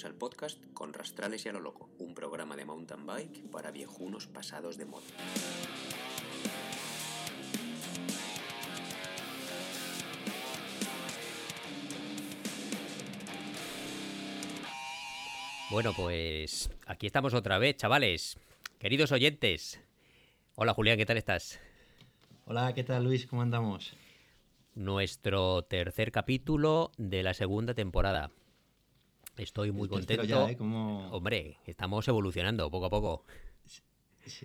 Bienvenidos al podcast Con Rastrales y a lo Loco, un programa de mountain bike para viejunos pasados de moda. Bueno, pues aquí estamos otra vez, chavales. Queridos oyentes. Hola Julián, ¿qué tal estás? Hola, ¿qué tal Luis? ¿Cómo andamos? Nuestro tercer capítulo de la segunda temporada. Estoy muy contento. ya, ¿eh? Como- Hombre, estamos evolucionando poco a poco.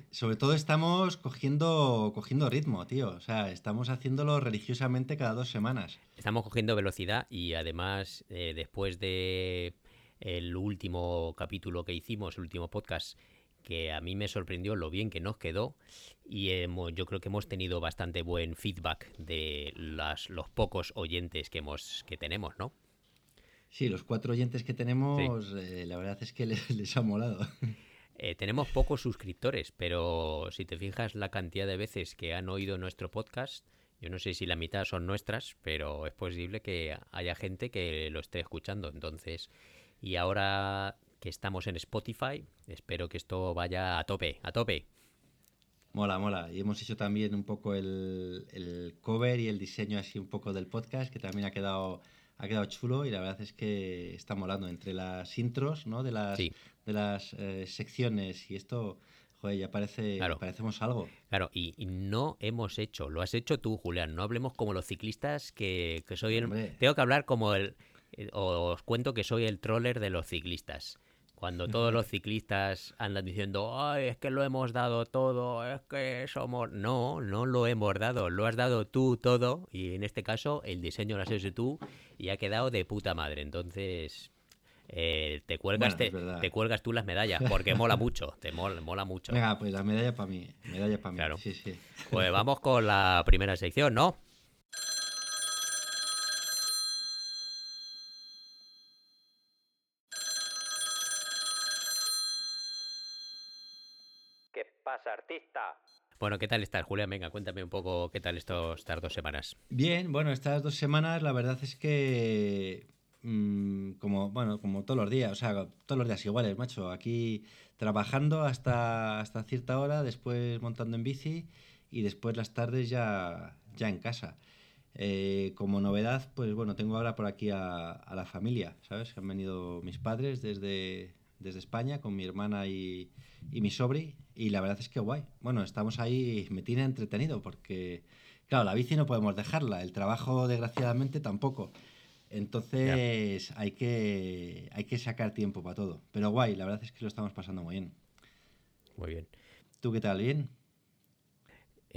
Sobre todo estamos cogiendo, cogiendo ritmo, tío. O sea, estamos haciéndolo religiosamente cada dos semanas. Estamos cogiendo velocidad y además eh, después de el último capítulo que hicimos, el último podcast, que a mí me sorprendió lo bien que nos quedó y hemos- yo creo que hemos tenido bastante buen feedback de las, los pocos oyentes que hemos que tenemos, ¿no? Sí, los cuatro oyentes que tenemos, eh, la verdad es que les, les ha molado. Eh, tenemos pocos suscriptores, pero si te fijas la cantidad de veces que han oído nuestro podcast, yo no sé si la mitad son nuestras, pero es posible que haya gente que lo esté escuchando. Entonces, y ahora que estamos en Spotify, espero que esto vaya a tope, a tope. Mola, mola. Y hemos hecho también un poco el, el cover y el diseño así un poco del podcast, que también ha quedado, ha quedado chulo y la verdad es que está molando entre las intros, ¿no? De las, Sí. de las eh, secciones y esto, joder, ya parece, Claro. parecemos algo. Claro, y, y no hemos hecho, lo has hecho tú, Julián. No hablemos como los ciclistas que, que soy el. Hombre. Tengo que hablar como el. Os cuento que soy el troller de los ciclistas. Cuando todos los ciclistas andan diciendo, ay, es que lo hemos dado todo, es que somos. No, no lo hemos dado, lo has dado tú todo. Y en este caso, el diseño lo has hecho tú y ha quedado de puta madre. Entonces. eh, te cuelgas Bueno, te cuelgas tú las medallas porque mola mucho te mola, mola mucho Venga, pues la medalla para mí, medalla para mí. Claro. Sí, sí. pues vamos con la primera sección, ¿no? ¿Qué pasa, artista? Bueno, ¿qué tal estás, Julián? Venga, cuéntame un poco qué tal estos, estas dos semanas. Bien, bueno, estas dos semanas la verdad es que mm, como bueno, como todos los días, o sea, todos los días iguales, macho. Aquí trabajando hasta, hasta cierta hora, después montando en bici y después las tardes ya, ya en casa. Eh, como novedad, pues bueno, tengo ahora por aquí a, a la familia, ¿sabes? Que han venido mis padres desde, desde España con mi hermana y, y mi sobri y la verdad es que guay. Bueno, estamos ahí, me tiene entretenido porque, claro, la bici no podemos dejarla, el trabajo desgraciadamente tampoco. Entonces hay que, hay que sacar tiempo para todo. Pero guay, la verdad es que lo estamos pasando muy bien. Muy bien. ¿Tú qué tal? ¿Bien?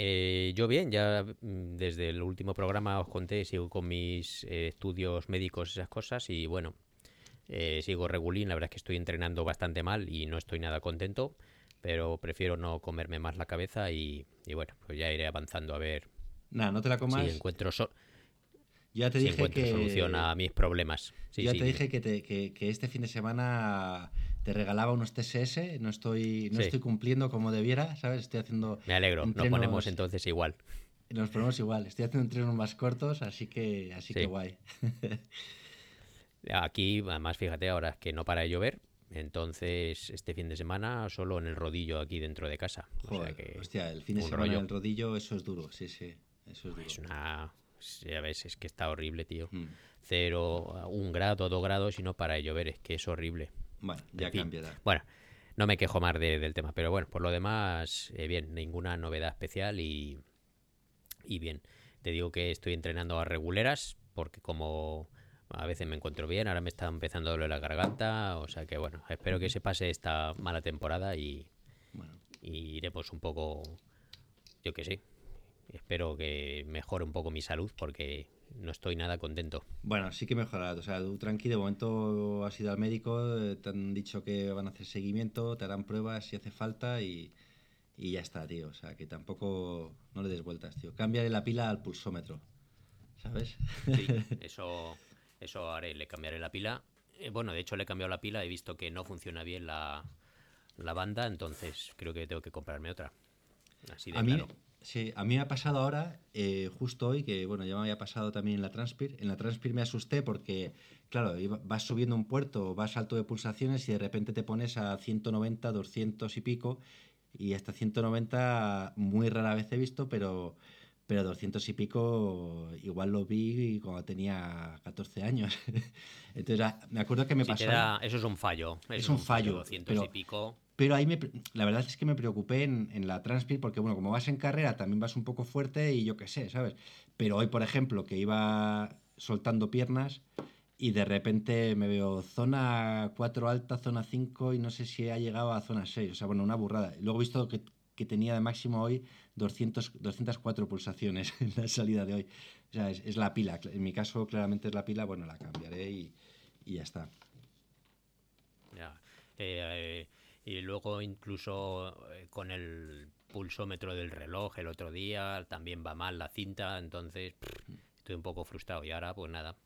Eh, yo bien, ya mm, desde el último programa os conté, sigo con mis eh, estudios médicos, esas cosas, y bueno, eh, sigo regulín, la verdad es que estoy entrenando bastante mal y no estoy nada contento, pero prefiero no comerme más la cabeza y, y bueno, pues ya iré avanzando a ver Nada, no te la comas. si encuentro, so- Yo ya te si dije encuentro que... solución a mis problemas. Sí, ya sí, te dije que, te- que- que este fin de semana te regalaba unos TSS, no estoy, no estoy cumpliendo como debiera, ¿sabes? Estoy haciendo... Me alegro, nos ponemos entonces igual. Nos ponemos igual, estoy haciendo entrenos más cortos, así que, así Sí. que guay. Aquí, además, fíjate ahora que no para de llover, entonces este fin de semana solo en el rodillo aquí dentro de casa. O sea Joder, que hostia, el fin de semana rollo. del rodillo, eso es duro, sí, sí, eso es duro. Es una. Ya ves, es que está horrible, tío. Mm. Cero, un grado, dos grados y no para de llover, es que es horrible. Bueno, ya En fin. cambiará. Bueno, no me quejo más de- del tema, pero bueno, por lo demás, eh, bien, ninguna novedad especial y, y bien. Te digo que estoy entrenando a reguleras porque como a veces me encuentro bien, ahora me está empezando a doler la garganta, o sea que bueno, espero que se pase esta mala temporada y, Bueno, y iremos un poco, yo que sé, espero que mejore un poco mi salud porque no estoy nada contento. Bueno, sí que mejorará. O sea, tú tranqui, de momento has ido al médico, eh, te han dicho que van a hacer seguimiento, te harán pruebas si hace falta y, y ya está, tío. O sea, que tampoco no le des vueltas, tío. Cámbiale la pila al pulsómetro, ¿sabes? Sí, eso, eso haré, le cambiaré la pila. Eh, bueno, de hecho le he cambiado la pila, he visto que no funciona bien la, la banda, entonces creo que tengo que comprarme otra. Así de A mí. Sí, a mí me ha pasado ahora, eh, justo hoy, que bueno, ya me había pasado también en la Transpir. En la Transpir me asusté porque, claro, vas subiendo un puerto, vas alto de pulsaciones y de repente te pones a 190, 200 y pico. Y hasta 190 muy rara vez he visto, pero, pero 200 y pico igual lo vi cuando tenía 14 años. Entonces, ah, me acuerdo que me pasó. eso es un fallo. Es, un, fallo. 200 y pico. Pero ahí me, la verdad es que me preocupé en, en la Transpir porque, bueno, como vas en carrera también vas un poco fuerte y yo qué sé, ¿sabes? Pero hoy, por ejemplo, que iba soltando piernas y de repente me veo zona 4 alta, zona 5 y no sé si ha llegado a zona 6. O sea, bueno, una burrada. Luego he visto que, que tenía de máximo hoy 200, 204 pulsaciones en la salida de hoy. O sea, es, la pila. En mi caso, claramente es la pila. Bueno, la cambiaré y, y ya está. Ya. Eh, eh y luego incluso eh, con el pulsómetro del reloj el otro día también va mal la cinta, entonces estoy un poco frustrado y ahora pues nada,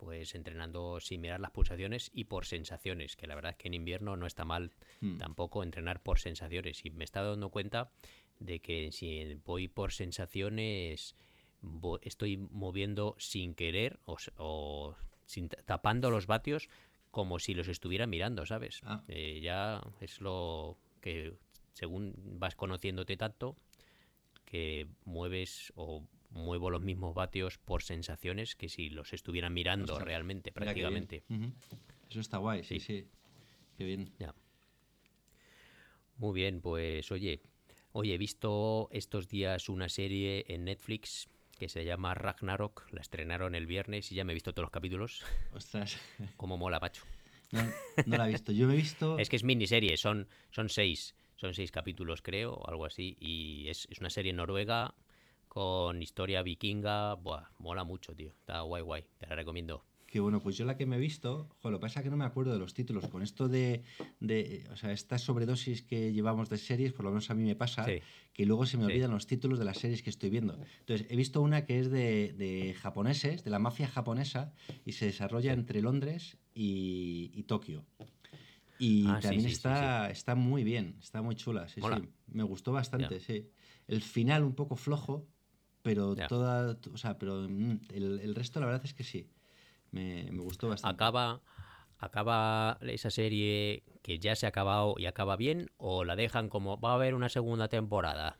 pues entrenando sin mirar las pulsaciones y por sensaciones, que la verdad es que en invierno no está mal hmm. tampoco entrenar por sensaciones y me está dando cuenta de que si voy por sensaciones estoy moviendo sin querer o, sin, tapando los vatios como si los estuviera mirando, ¿sabes? Ah. Eh, ya es lo que según vas conociéndote tanto que mueves o muevo los mismos vatios por sensaciones que si los estuviera mirando realmente, prácticamente. Eso está guay, sí, sí. Qué bien. Ya. Muy bien, pues oye, oye, he visto estos días una serie en Netflix que se llama Ragnarok. La estrenaron el viernes y ya me he visto todos los capítulos. Ostras. Como mola, macho. No, la he visto. Yo me he visto. Es que es miniserie, son, son seis. Son seis capítulos, creo, algo así. Y es, es una serie noruega con historia vikinga. Buah, mola mucho, tío. Está guay, guay. Te la recomiendo. Que bueno, pues yo la que me he visto, lo que pasa es que no me acuerdo de los títulos. Con esto de, de o sea, esta sobredosis que llevamos de series, por lo menos a mí me pasa, que luego se me olvidan los títulos de las series que estoy viendo. Entonces, he visto una que es de, de japoneses, de la mafia japonesa, y se desarrolla entre Londres y, y Tokio. Y ah, también está, está muy bien, está muy chula. Sí, sí. Me gustó bastante, sí. El final un poco flojo, pero toda. O sea, pero mm, el, el, resto, la verdad es que sí. Me, gustó bastante. Acaba, acaba esa serie que ya se ha acabado y acaba bien o la dejan como va a haber una segunda temporada.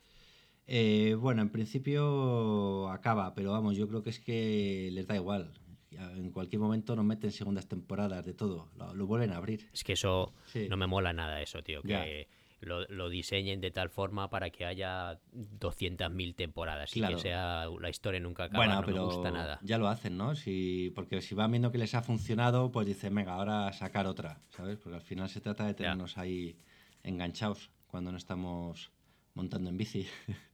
Eh, bueno, en principio acaba, pero vamos, yo creo que es que les da igual. En cualquier momento nos meten segundas temporadas de todo, lo, vuelven a abrir. Es que eso no me mola nada, eso, tío. Que, lo, diseñen de tal forma para que haya 200.000 temporadas y que sea la historia nunca acaba, bueno, no pero me gusta nada. Ya lo hacen, ¿no? Si, porque si van viendo que les ha funcionado, pues dicen, venga, ahora sacar otra, ¿sabes? Porque al final se trata de tenernos ahí enganchados cuando no estamos montando en bici.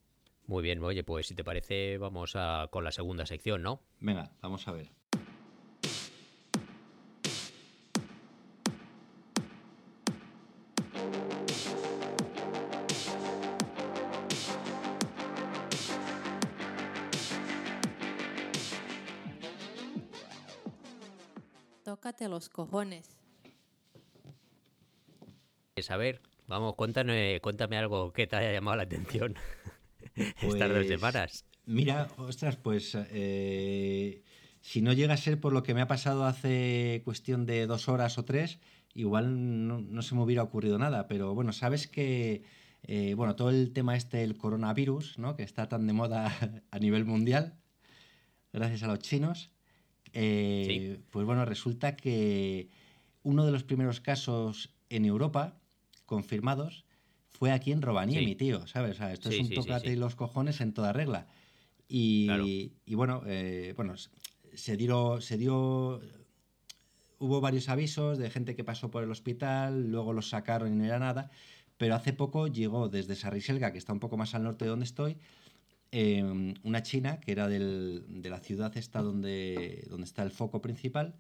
Muy bien, oye, pues si te parece, vamos a, con la segunda sección, ¿no? Venga, vamos a ver. Los cojones. A ver, vamos, cuéntame, cuéntame algo que te haya llamado la atención estas dos pues, semanas. Mira, ostras, pues eh, si no llega a ser por lo que me ha pasado hace cuestión de dos horas o tres, igual no, se me hubiera ocurrido nada, pero bueno, sabes que, eh, bueno, todo el tema este del coronavirus, ¿no? Que está tan de moda a nivel mundial, gracias a los chinos, eh, pues bueno, resulta que uno de los primeros casos en Europa confirmados fue aquí en Rovaniemi, tío, ¿sabes? esto es un tocate y los cojones en toda regla. Y, bueno, eh, bueno, se dio, se dio, hubo varios avisos de gente que pasó por el hospital, luego los sacaron y no era nada, pero hace poco llegó desde Sarriselga, que está un poco más al norte de donde estoy, Em, una china que era del, de la ciudad esta donde, donde está el foco principal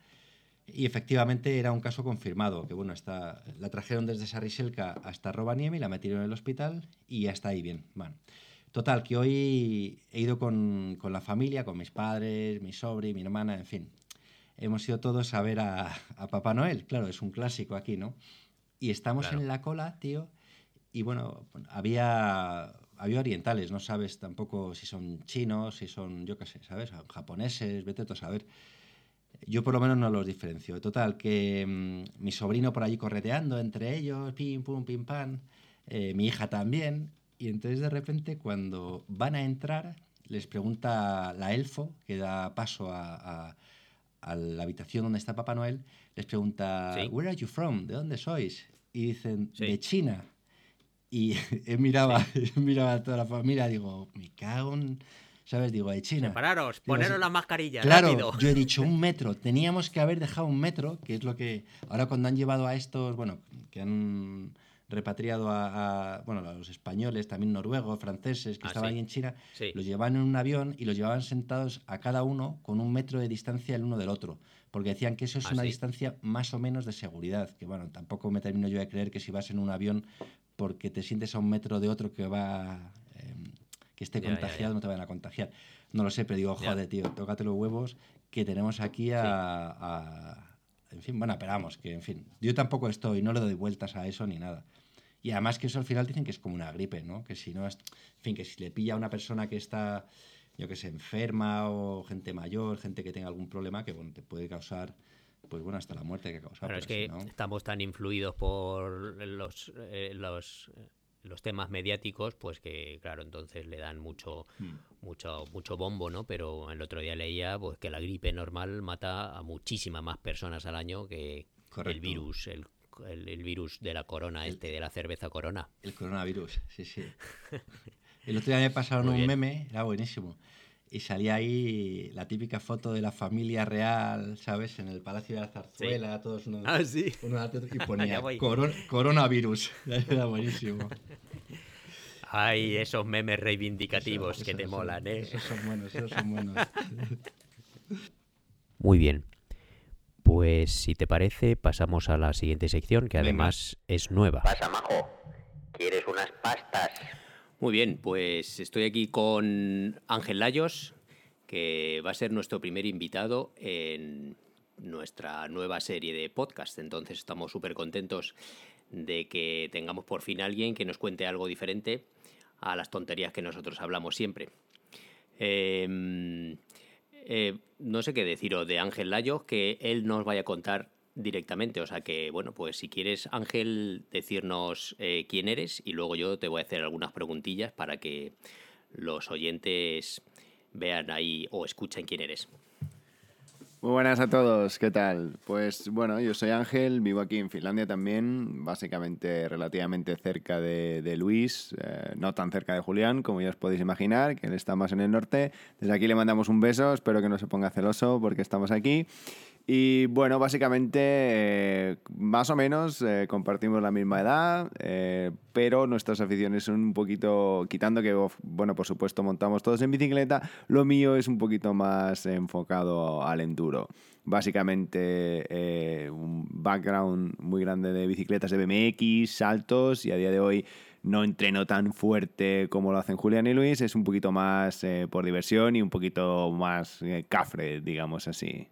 y efectivamente era un caso confirmado, que bueno, está, la trajeron desde Sariselka hasta Rovaniemi, la metieron en el hospital y ya está ahí bien. Bueno, total, que hoy he ido con, con la familia, con mis padres, mi sobri, mi hermana, en fin. Hemos ido todos a ver a, a Papá Noel, claro, es un clásico aquí, ¿no? Y estamos en la cola, tío, y bueno, había había orientales, no sabes tampoco si son chinos, si son, yo qué sé, ¿sabes? Japoneses, vete tú a saber. Yo por lo menos no los diferencio. Total, que mm, mi sobrino por allí correteando entre ellos, pim, pum, pim, pam, eh, mi hija también, y entonces de repente cuando van a entrar, les pregunta la elfo, que da paso a, a, a la habitación donde está Papá Noel, les pregunta, Sí. ¿Where are you from? ¿De dónde sois? Y dicen, Sí. de China. Y él miraba, él miraba a toda la familia, digo, me cago en... ¿Sabes? Digo, de China. Separaros, poneros las mascarillas, Claro, rápido. yo he dicho un metro. Teníamos que haber dejado un metro, que es lo que. Ahora, cuando han llevado a estos, bueno, que han repatriado a, a, bueno, a los españoles, también noruegos, franceses, que Ah, estaban sí. ahí en China, Sí. los llevaban en un avión y los llevaban sentados a cada uno con un metro de distancia el uno del otro. Porque decían que eso es Ah, una sí. distancia más o menos de seguridad. Que bueno, tampoco me termino yo de creer que si vas en un avión porque te sientes a un metro de otro que va. em, que esté contagiado, no te vayan a contagiar. No lo sé, pero digo, joder, tío, tócate los huevos que tenemos aquí a, a- En fin, bueno, esperamos, que en fin. Yo tampoco estoy, no le doy vueltas a eso ni nada. Y además que eso al final dicen que es como una gripe, ¿no? Que si no es... En fin, que si le pilla a una persona que está, yo que sé, enferma o gente mayor, gente que tenga algún problema, que bueno, te puede causar, pues bueno, hasta la muerte que causa. Claro, es pero que estamos tan influidos por los, eh, los, los temas mediáticos, pues que, claro, entonces le dan mucho, Hmm. mucho, mucho bombo, ¿no? Pero el otro día leía pues, que la gripe normal mata a muchísimas más personas al año que el virus, el, el- el virus de la corona, El- este, de la cerveza corona. El coronavirus, sí, sí. El otro día me pasaron un meme, era buenísimo. Y salía ahí la típica foto de la familia real, ¿sabes? En el Palacio de la Zarzuela, todos unos, Ah, sí. uno y ponía. "Coron- coronavirus. Era buenísimo. Ay, esos memes reivindicativos Eso- que eso- te eso- molan, ¿eh? Esos son buenos, esos son buenos. Muy bien. Pues si te parece, pasamos a la siguiente sección, que Venga. además es nueva. Pasa, majo. ¿Quieres unas pastas? Muy bien, pues estoy aquí con Ángel Layos, que va a ser nuestro primer invitado en nuestra nueva serie de podcast. Entonces estamos súper contentos de que tengamos por fin a alguien que nos cuente algo diferente a las tonterías que nosotros hablamos siempre. Eh, eh, no sé qué deciros de Ángel Layos, que él nos vaya a contar directamente. O sea que, bueno, pues si quieres, Ángel, decirnos eh, quién eres y luego yo te voy a hacer algunas preguntillas para que los oyentes vean ahí o escuchen quién eres. Muy buenas a todos, ¿qué tal? Pues bueno, yo soy Ángel, vivo aquí en Finlandia también, básicamente relativamente cerca de, de Luis, eh, no tan cerca de Julián, como ya os podéis imaginar, que él está más en el norte. Desde aquí le mandamos un beso, espero que no se ponga celoso porque estamos aquí. Y bueno, básicamente, eh, más o menos eh, compartimos la misma edad, eh, pero nuestras aficiones son un poquito, quitando que, bueno, por supuesto, montamos todos en bicicleta, lo mío es un poquito más enfocado al enduro. Básicamente, un background muy grande de bicicletas de BMX, saltos, y a día de hoy no entreno tan fuerte como lo hacen Julián y Luis, es un poquito más por diversión y un poquito más cafre, digamos así.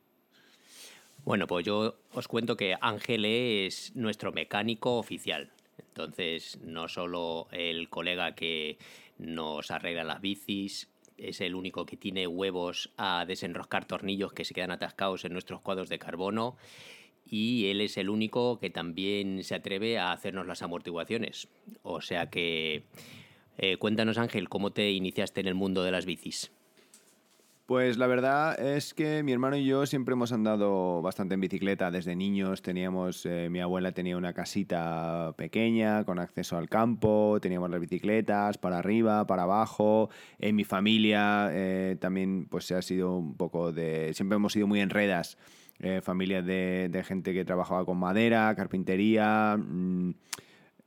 Bueno, pues yo os cuento que Ángel es nuestro mecánico oficial. Entonces, no solo el colega que nos arregla las bicis, es el único que tiene huevos a desenroscar tornillos que se quedan atascados en nuestros cuadros de carbono. Y él es el único que también se atreve a hacernos las amortiguaciones. O sea que, eh, cuéntanos Ángel, ¿cómo te iniciaste en el mundo de las bicis? Pues la verdad es que mi hermano y yo siempre hemos andado bastante en bicicleta. Desde niños teníamos, eh, mi abuela tenía una casita pequeña con acceso al campo, teníamos las bicicletas para arriba, para abajo. En mi familia eh, también pues se ha sido un poco de, siempre hemos sido muy enredas. Eh, familia de, de gente que trabajaba con madera, carpintería. mm,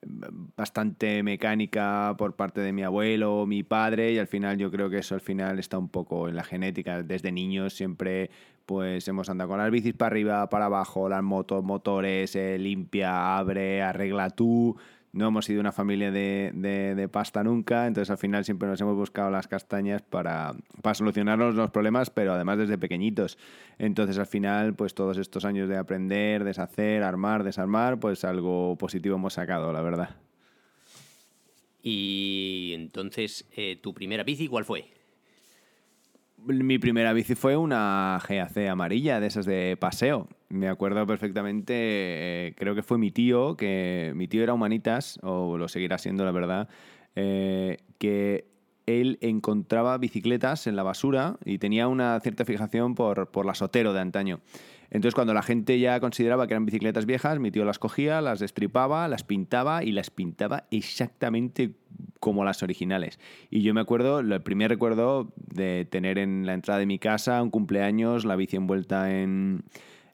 bastante mecánica por parte de mi abuelo, mi padre, y al final yo creo que eso al final está un poco en la genética. Desde niños siempre pues hemos andado con las bicis para arriba, para abajo, las motos, motores, eh, limpia, abre, arregla tú. No hemos sido una familia de, de- pasta nunca, entonces al final siempre nos hemos buscado las castañas para, para solucionarnos los problemas, pero además desde pequeñitos. Entonces al final, pues todos estos años de aprender, deshacer, armar, desarmar, pues algo positivo hemos sacado, la verdad. Y entonces, eh, ¿tu primera bici cuál fue? Mi primera bici fue una GAC amarilla, de esas de paseo. Me acuerdo perfectamente, eh, creo que fue mi tío, que mi tío era humanitas, o lo seguirá siendo la verdad, eh, que él encontraba bicicletas en la basura y tenía una cierta fijación por, por la de antaño. Entonces, cuando la gente ya consideraba que eran bicicletas viejas, mi tío las cogía, las destripaba, las pintaba y las pintaba exactamente como las originales. Y yo me acuerdo, el primer recuerdo de tener en la entrada de mi casa un cumpleaños, la bici envuelta en,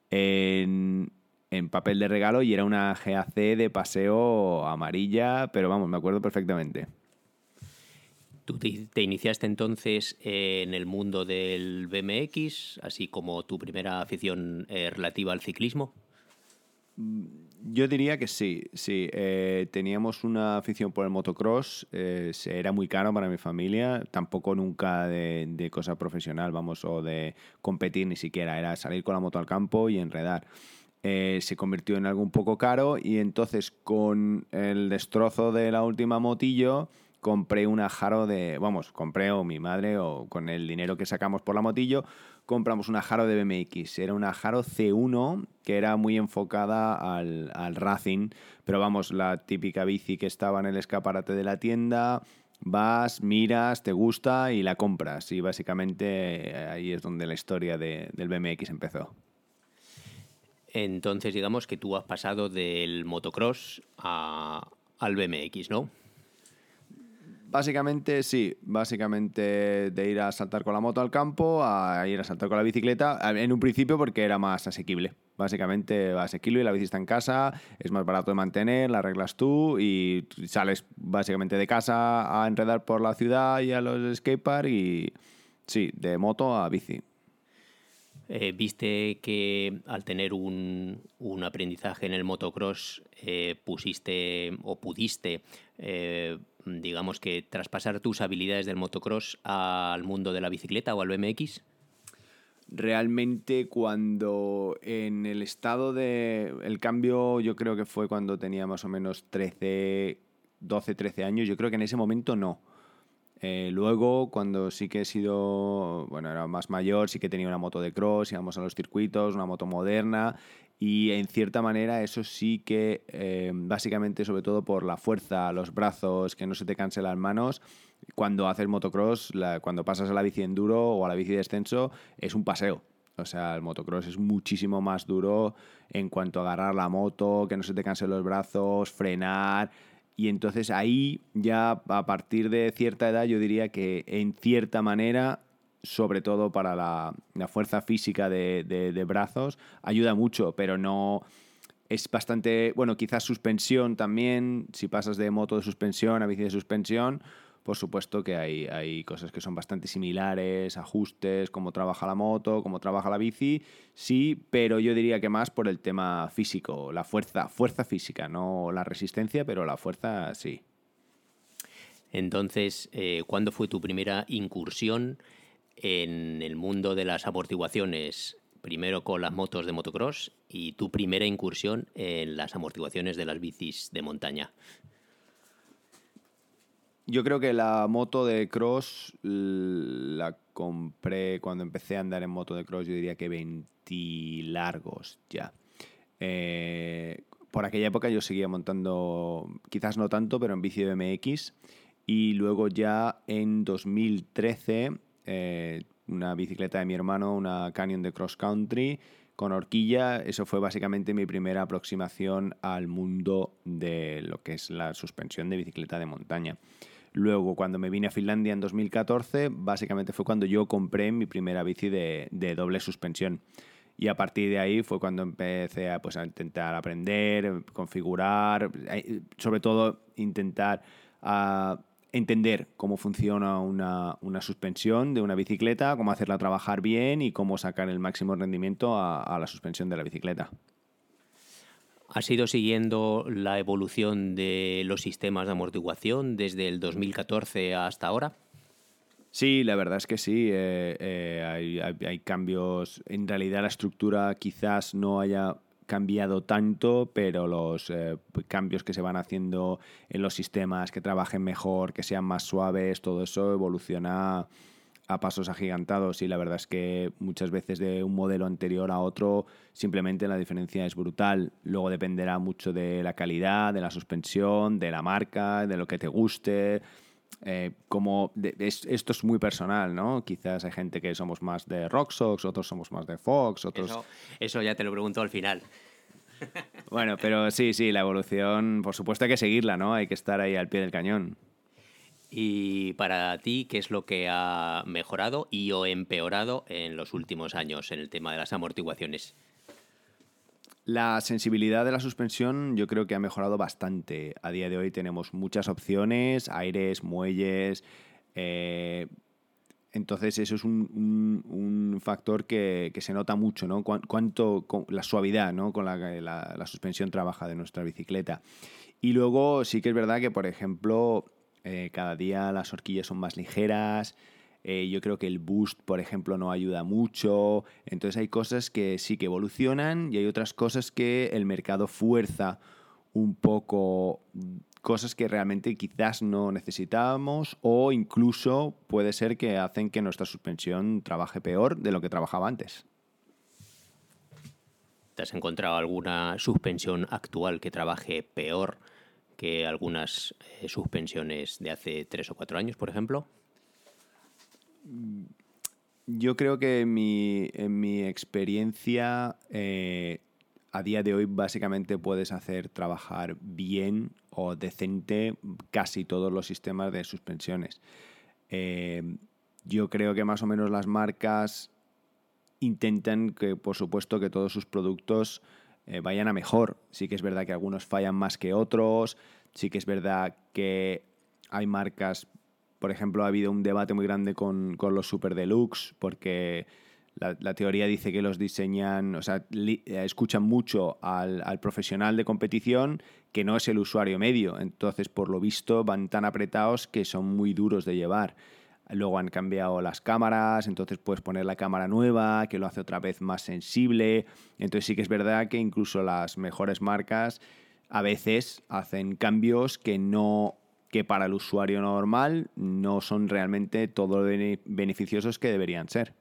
en, en papel de regalo y era una GAC de paseo amarilla, pero vamos, me acuerdo perfectamente. ¿Tú te, te iniciaste entonces en el mundo del BMX, así como tu primera afición eh, relativa al ciclismo? Yo diría que sí, sí. Eh, teníamos una afición por el motocross, eh, era muy caro para mi familia, tampoco nunca de, de cosa profesional, vamos, o de competir ni siquiera, era salir con la moto al campo y enredar. Eh, se convirtió en algo un poco caro y entonces con el destrozo de la última motillo compré una Jaro de, vamos, compré o mi madre o con el dinero que sacamos por la motillo, compramos una Jaro de BMX. Era una Jaro C1 que era muy enfocada al, al racing, pero vamos, la típica bici que estaba en el escaparate de la tienda, vas, miras, te gusta y la compras. Y básicamente eh, ahí es donde la historia de- del BMX empezó. Entonces, digamos que tú has pasado del motocross a- al BMX, ¿no? Básicamente sí, básicamente de ir a saltar con la moto al campo a ir a saltar con la bicicleta, en un principio porque era más asequible. Básicamente asequible, la bici está en casa, es más barato de mantener, la arreglas tú y sales básicamente de casa a enredar por la ciudad y a los skatepark y sí, de moto a bici. Eh, ¿Viste que al tener un, un aprendizaje en el motocross eh, pusiste o pudiste, eh, digamos que traspasar tus habilidades del motocross al mundo de la bicicleta o al BMX? realmente cuando en el estado de el cambio yo creo que fue cuando tenía más o menos 13 12 13 años yo creo que en ese momento no Eh, luego cuando sí que he sido bueno era más mayor sí que tenía una moto de cross íbamos a los circuitos una moto moderna y en cierta manera eso sí que eh, básicamente sobre todo por la fuerza los brazos que no se te cansen las manos cuando haces motocross, cuando pasas a la bici enduro o a la bici de descenso, es un paseo. O sea, el motocross es muchísimo más duro en cuanto a agarrar la moto, que no se te cansen los brazos, frenar. Y entonces ahí ya a partir de cierta edad yo diría que en cierta manera, sobre todo para la, la fuerza física de, de- de brazos, ayuda mucho, pero no, es bastante, bueno, quizás suspensión también, si pasas de moto de suspensión a bici de suspensión, por supuesto que hay, hay cosas que son bastante similares, ajustes, cómo trabaja la moto, cómo trabaja la bici, sí, pero yo diría que más por el tema físico, la fuerza, fuerza física, no la resistencia, pero la fuerza sí. Entonces, eh, ¿cuándo fue tu primera incursión en el mundo de las amortiguaciones? Primero con las motos de motocross y tu primera incursión en las amortiguaciones de las bicis de montaña. Yo creo que la moto de cross la compré cuando empecé a andar en moto de cross, yo diría que 20 largos ya. Eh, por aquella época yo seguía montando, quizás no tanto, pero en bici de BMX. Y luego ya en 2013, eh, una bicicleta de mi hermano, una Canyon de cross country con horquilla. Eso fue básicamente mi primera aproximación al mundo de lo que es la suspensión de bicicleta de montaña. Luego, cuando me vine a Finlandia en 2014, básicamente fue cuando yo compré mi primera bici de, doble suspensión. Y a partir de ahí fue cuando empecé a, pues, a intentar aprender, configurar, eh, sobre todo intentar ah, entender cómo funciona una, una suspensión de una bicicleta, cómo hacerla trabajar bien y cómo sacar el máximo rendimiento a, a la suspensión de la bicicleta. ¿Has ido siguiendo la evolución de los sistemas de amortiguación desde el 2014 hasta ahora? Sí, la verdad es que sí. eh, eh, hay, cambios. En realidad la estructura quizás no haya cambiado tanto, pero los eh, cambios que se van haciendo en los sistemas, que trabajen mejor, que sean más suaves, todo eso evoluciona a pasos agigantados y la verdad es que muchas veces de un modelo anterior a otro simplemente la diferencia es brutal. Luego dependerá mucho de la calidad, de la suspensión, de la marca, de lo que te guste. Eh, como esto es muy personal, ¿no? Quizás hay gente que somos más de Rocksox, otros somos más de Fox, otros... Eso, eso ya te lo pregunto al final. Bueno, pero sí, sí, la evolución, por supuesto hay que seguirla, ¿no? Hay que estar ahí al pie del cañón. Y para ti, ¿qué es lo que ha mejorado y o empeorado en los últimos años en el tema de las amortiguaciones? La sensibilidad de la suspensión yo creo que ha mejorado bastante. A día de hoy tenemos muchas opciones, aires, muelles. Eh, entonces eso es un, factor que, se nota mucho, ¿no? Cuánto, la suavidad ¿no? con la que la, suspensión trabaja de nuestra bicicleta. Y luego sí que es verdad que, por ejemplo, eh, cada día las horquillas son más ligeras, eh, yo creo que el boost, por ejemplo, no ayuda mucho. Entonces hay cosas que sí que evolucionan y hay otras cosas que el mercado fuerza un poco cosas que realmente quizás no necesitábamos o incluso puede ser que hacen que nuestra suspensión trabaje peor de lo que trabajaba antes. ¿Te has encontrado alguna suspensión actual que trabaje peor que algunas eh, suspensiones de hace tres o cuatro años, por ejemplo? Yo creo que en mi, experiencia, eh, a día de hoy básicamente puedes hacer trabajar bien o decente casi todos los sistemas de suspensiones. Eh, yo creo que más o menos las marcas intentan que, por supuesto, que todos sus productos eh, vayan a mejor. Sí que es verdad que algunos fallan más que otros, sí que es verdad que hay marcas por ejemplo, ha habido un debate muy grande con, los Super Deluxe, porque la, teoría dice que los diseñan, o sea, escuchan mucho al, profesional de competición que no es el usuario medio. Entonces, por lo visto, van tan apretados que son muy duros de llevar. Luego han cambiado las cámaras, entonces puedes poner la cámara nueva, que lo hace otra vez más sensible. Entonces sí que es verdad que incluso las mejores marcas a veces hacen cambios que no que para el usuario normal no son realmente todo lo beneficiosos que deberían ser.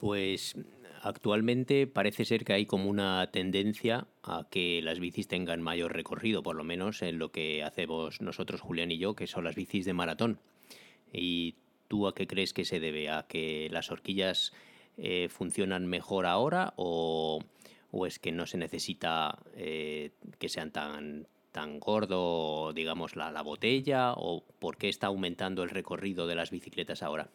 Pues actualmente parece ser que hay como una tendencia a que las bicis tengan mayor recorrido, por lo menos en lo que hacemos nosotros, Julián y yo, que son las bicis de maratón. ¿Y tú a qué crees que se debe? ¿A que las horquillas eh, funcionan mejor ahora o, es que no se necesita eh, que sean tan, tan gordo, digamos, la, la botella o por qué está aumentando el recorrido de las bicicletas ahora?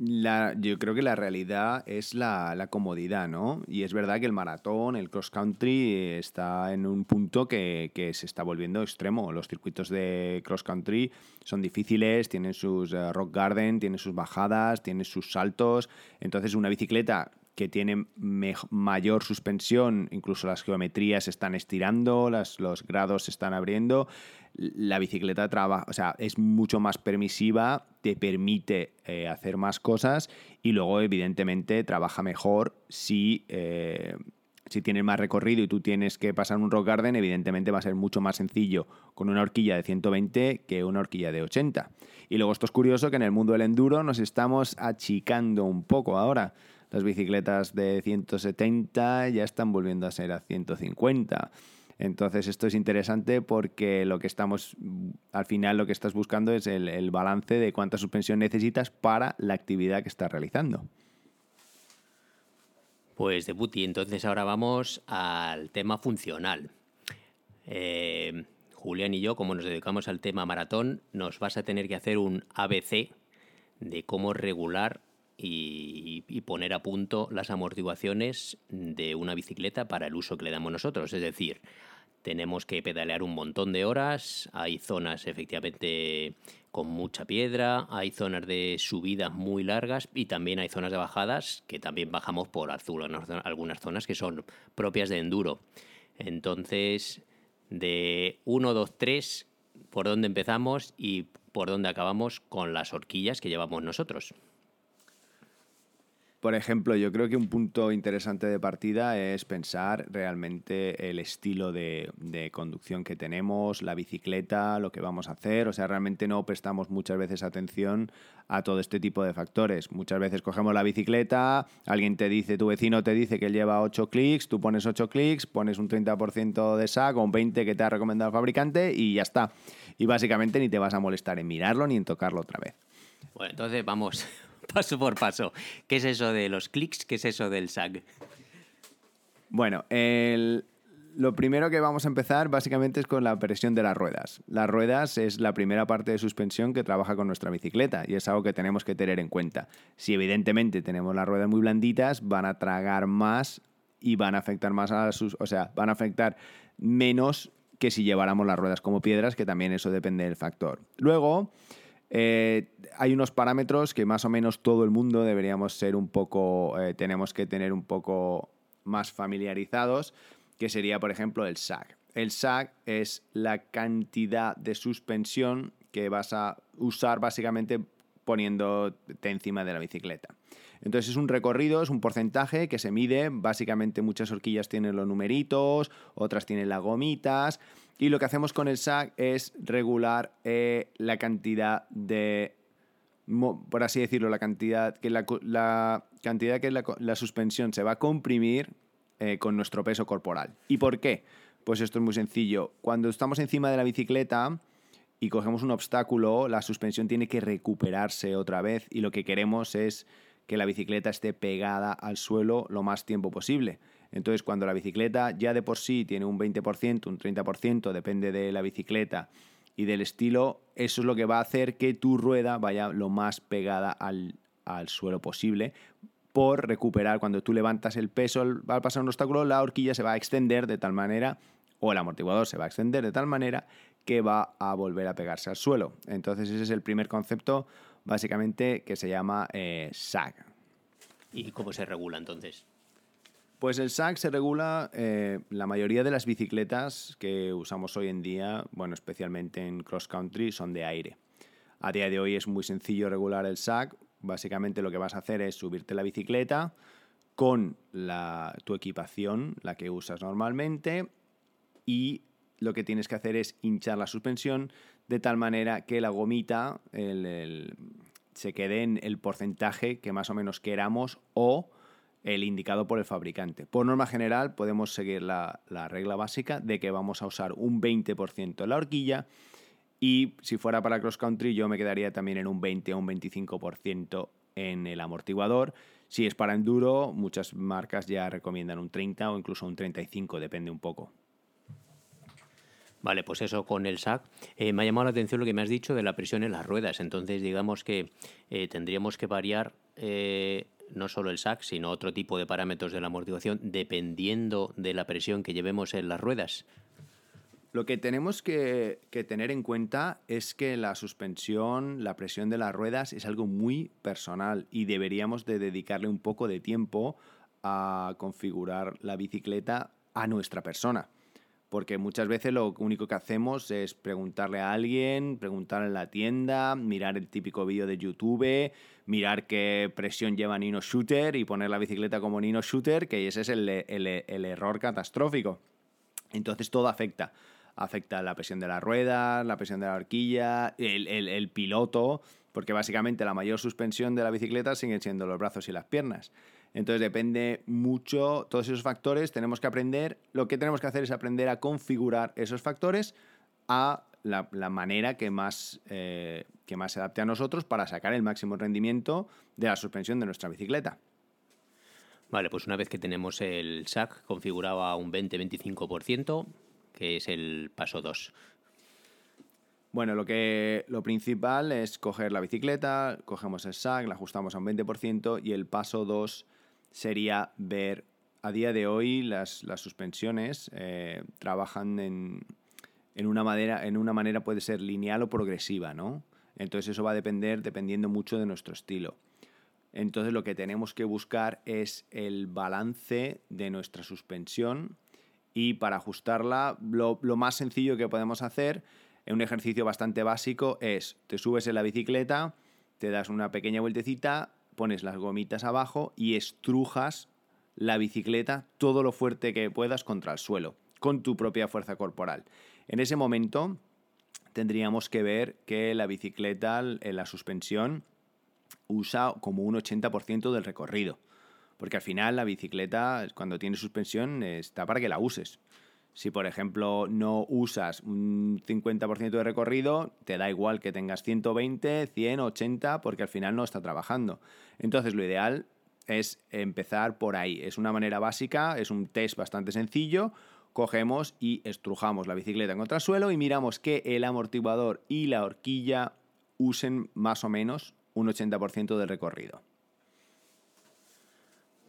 La, yo creo que la realidad es la, la, comodidad, ¿no? Y es verdad que el maratón, el cross country, está en un punto que, que, se está volviendo extremo. Los circuitos de cross country son difíciles, tienen sus eh, rock garden, tienen sus bajadas, tienen sus saltos. Entonces, una bicicleta que tiene mayor suspensión, incluso las geometrías están estirando, los grados se están abriendo. La bicicleta trabaja, o sea, es mucho más permisiva, te permite eh, hacer más cosas y luego, evidentemente, trabaja mejor si, eh, si tienes más recorrido y tú tienes que pasar un rock garden, evidentemente va a ser mucho más sencillo con una horquilla de 120 que una horquilla de 80. Y luego esto es curioso que en el mundo del enduro nos estamos achicando un poco ahora las bicicletas de 170 ya están volviendo a ser a 150. Entonces esto es interesante porque lo que estamos, al final lo que estás buscando es el, balance de cuánta suspensión necesitas para la actividad que estás realizando. Pues de Buti, entonces ahora vamos al tema funcional. Eh, Julián y yo, como nos dedicamos al tema maratón, nos vas a tener que hacer un ABC de cómo regular y, poner a punto las amortiguaciones de una bicicleta para el uso que le damos nosotros. Es decir, tenemos que pedalear un montón de horas, hay zonas efectivamente con mucha piedra, hay zonas de subidas muy largas y también hay zonas de bajadas que también bajamos por azul, algunas zonas que son propias de enduro. Entonces, de 1, 2, 3, ¿por dónde empezamos y por dónde acabamos con las horquillas que llevamos nosotros? Por ejemplo, yo creo que un punto interesante de partida es pensar realmente el estilo de, conducción que tenemos, la bicicleta, lo que vamos a hacer. O sea, realmente no prestamos muchas veces atención a todo este tipo de factores. Muchas veces cogemos la bicicleta, alguien te dice, tu vecino te dice que lleva 8 clics, tú pones 8 clics, pones un 30% de SAC un 20% que te ha recomendado el fabricante y ya está. Y básicamente ni te vas a molestar en mirarlo ni en tocarlo otra vez. Bueno, entonces vamos paso por paso. ¿Qué es eso de los clics? ¿Qué es eso del SAG? Bueno, lo primero que vamos a empezar básicamente es con la presión de las ruedas. Las ruedas es la primera parte de suspensión que trabaja con nuestra bicicleta y es algo que tenemos que tener en cuenta. Si evidentemente tenemos las ruedas muy blanditas, van a tragar más y van a afectar más a sus, o sea, van a afectar menos que si lleváramos las ruedas como piedras, que también eso depende del factor. Luego, eh, hay unos parámetros que más o menos todo el mundo deberíamos ser un poco, eh, tenemos que tener un poco más familiarizados, que sería, por ejemplo, el SAG. El SAG es la cantidad de suspensión que vas a usar básicamente poniéndote encima de la bicicleta. Entonces es un recorrido, es un porcentaje que se mide, básicamente muchas horquillas tienen los numeritos, otras tienen las gomitas, y lo que hacemos con el SAC es regular eh, la cantidad de, por así decirlo, la cantidad que la, cantidad que la, suspensión se va a comprimir eh, con nuestro peso corporal. ¿Y por qué? Pues esto es muy sencillo. Cuando estamos encima de la bicicleta y cogemos un obstáculo, la suspensión tiene que recuperarse otra vez y lo que queremos es que la bicicleta esté pegada al suelo lo más tiempo posible. Entonces, cuando la bicicleta ya de por sí tiene un 20%, un 30%, depende de la bicicleta y del estilo, eso es lo que va a hacer que tu rueda vaya lo más pegada al, suelo posible por recuperar cuando tú levantas el peso al pasar un obstáculo, la horquilla se va a extender de tal manera, o el amortiguador se va a extender de tal manera que va a volver a pegarse al suelo. Entonces ese es el primer concepto básicamente que se llama eh, SAG. ¿Y cómo se regula entonces? Pues el SAG se regula, eh, la mayoría de las bicicletas que usamos hoy en día, bueno, especialmente en cross country, son de aire. A día de hoy es muy sencillo regular el SAG. Básicamente lo que vas a hacer es subirte la bicicleta con tu equipación, la que usas normalmente, y lo que tienes que hacer es hinchar la suspensión de tal manera que la gomita se quede en el porcentaje que más o menos queramos o el indicado por el fabricante. Por norma general podemos seguir la, regla básica de que vamos a usar un 20% en la horquilla y si fuera para cross country yo me quedaría también en un 20 o un 25% en el amortiguador. Si es para enduro, muchas marcas ya recomiendan un 30 o incluso un 35, depende un poco. Vale, pues eso con el SAC. Eh, me ha llamado la atención lo que me has dicho de la presión en las ruedas. Entonces, digamos que eh, tendríamos que variar eh, no solo el SAC, sino otro tipo de parámetros de la amortiguación dependiendo de la presión que llevemos en las ruedas. Lo que tenemos que, tener en cuenta es que la suspensión, la presión de las ruedas es algo muy personal y deberíamos de dedicarle un poco de tiempo a configurar la bicicleta a nuestra persona porque muchas veces lo único que hacemos es preguntarle a alguien, preguntar en la tienda, mirar el típico vídeo de YouTube, mirar qué presión lleva Nino Shooter y poner la bicicleta como Nino Shooter, que ese es el, error catastrófico. Entonces todo afecta. Afecta la presión de la rueda, la presión de la horquilla, el, el piloto, porque básicamente la mayor suspensión de la bicicleta siguen siendo los brazos y las piernas. Entonces depende mucho, todos esos factores, tenemos que aprender, lo que tenemos que hacer es aprender a configurar esos factores a la, manera que más, eh, que más se adapte a nosotros para sacar el máximo rendimiento de la suspensión de nuestra bicicleta. Vale, pues una vez que tenemos el SAC configurado a un 20-25%, que es el paso 2. Bueno, lo, que, lo principal es coger la bicicleta, cogemos el SAC, la ajustamos a un 20% y el paso 2 sería ver, a día de hoy las, suspensiones eh, trabajan en, una manera, en una manera puede ser lineal o progresiva, ¿no? Entonces eso va a depender dependiendo mucho de nuestro estilo. Entonces lo que tenemos que buscar es el balance de nuestra suspensión y para ajustarla lo, lo más sencillo que podemos hacer en un ejercicio bastante básico es te subes en la bicicleta, te das una pequeña vueltecita, pones las gomitas abajo y estrujas la bicicleta todo lo fuerte que puedas contra el suelo, con tu propia fuerza corporal. En ese momento tendríamos que ver que la bicicleta en la suspensión usa como un 80% del recorrido. Porque al final la bicicleta, cuando tiene suspensión, está para que la uses. Si, por ejemplo, no usas un 50% de recorrido, te da igual que tengas 120, 100, 80, porque al final no está trabajando. Entonces, lo ideal es empezar por ahí. Es una manera básica, es un test bastante sencillo. Cogemos y estrujamos la bicicleta contra el suelo y miramos que el amortiguador y la horquilla usen más o menos un 80% del recorrido.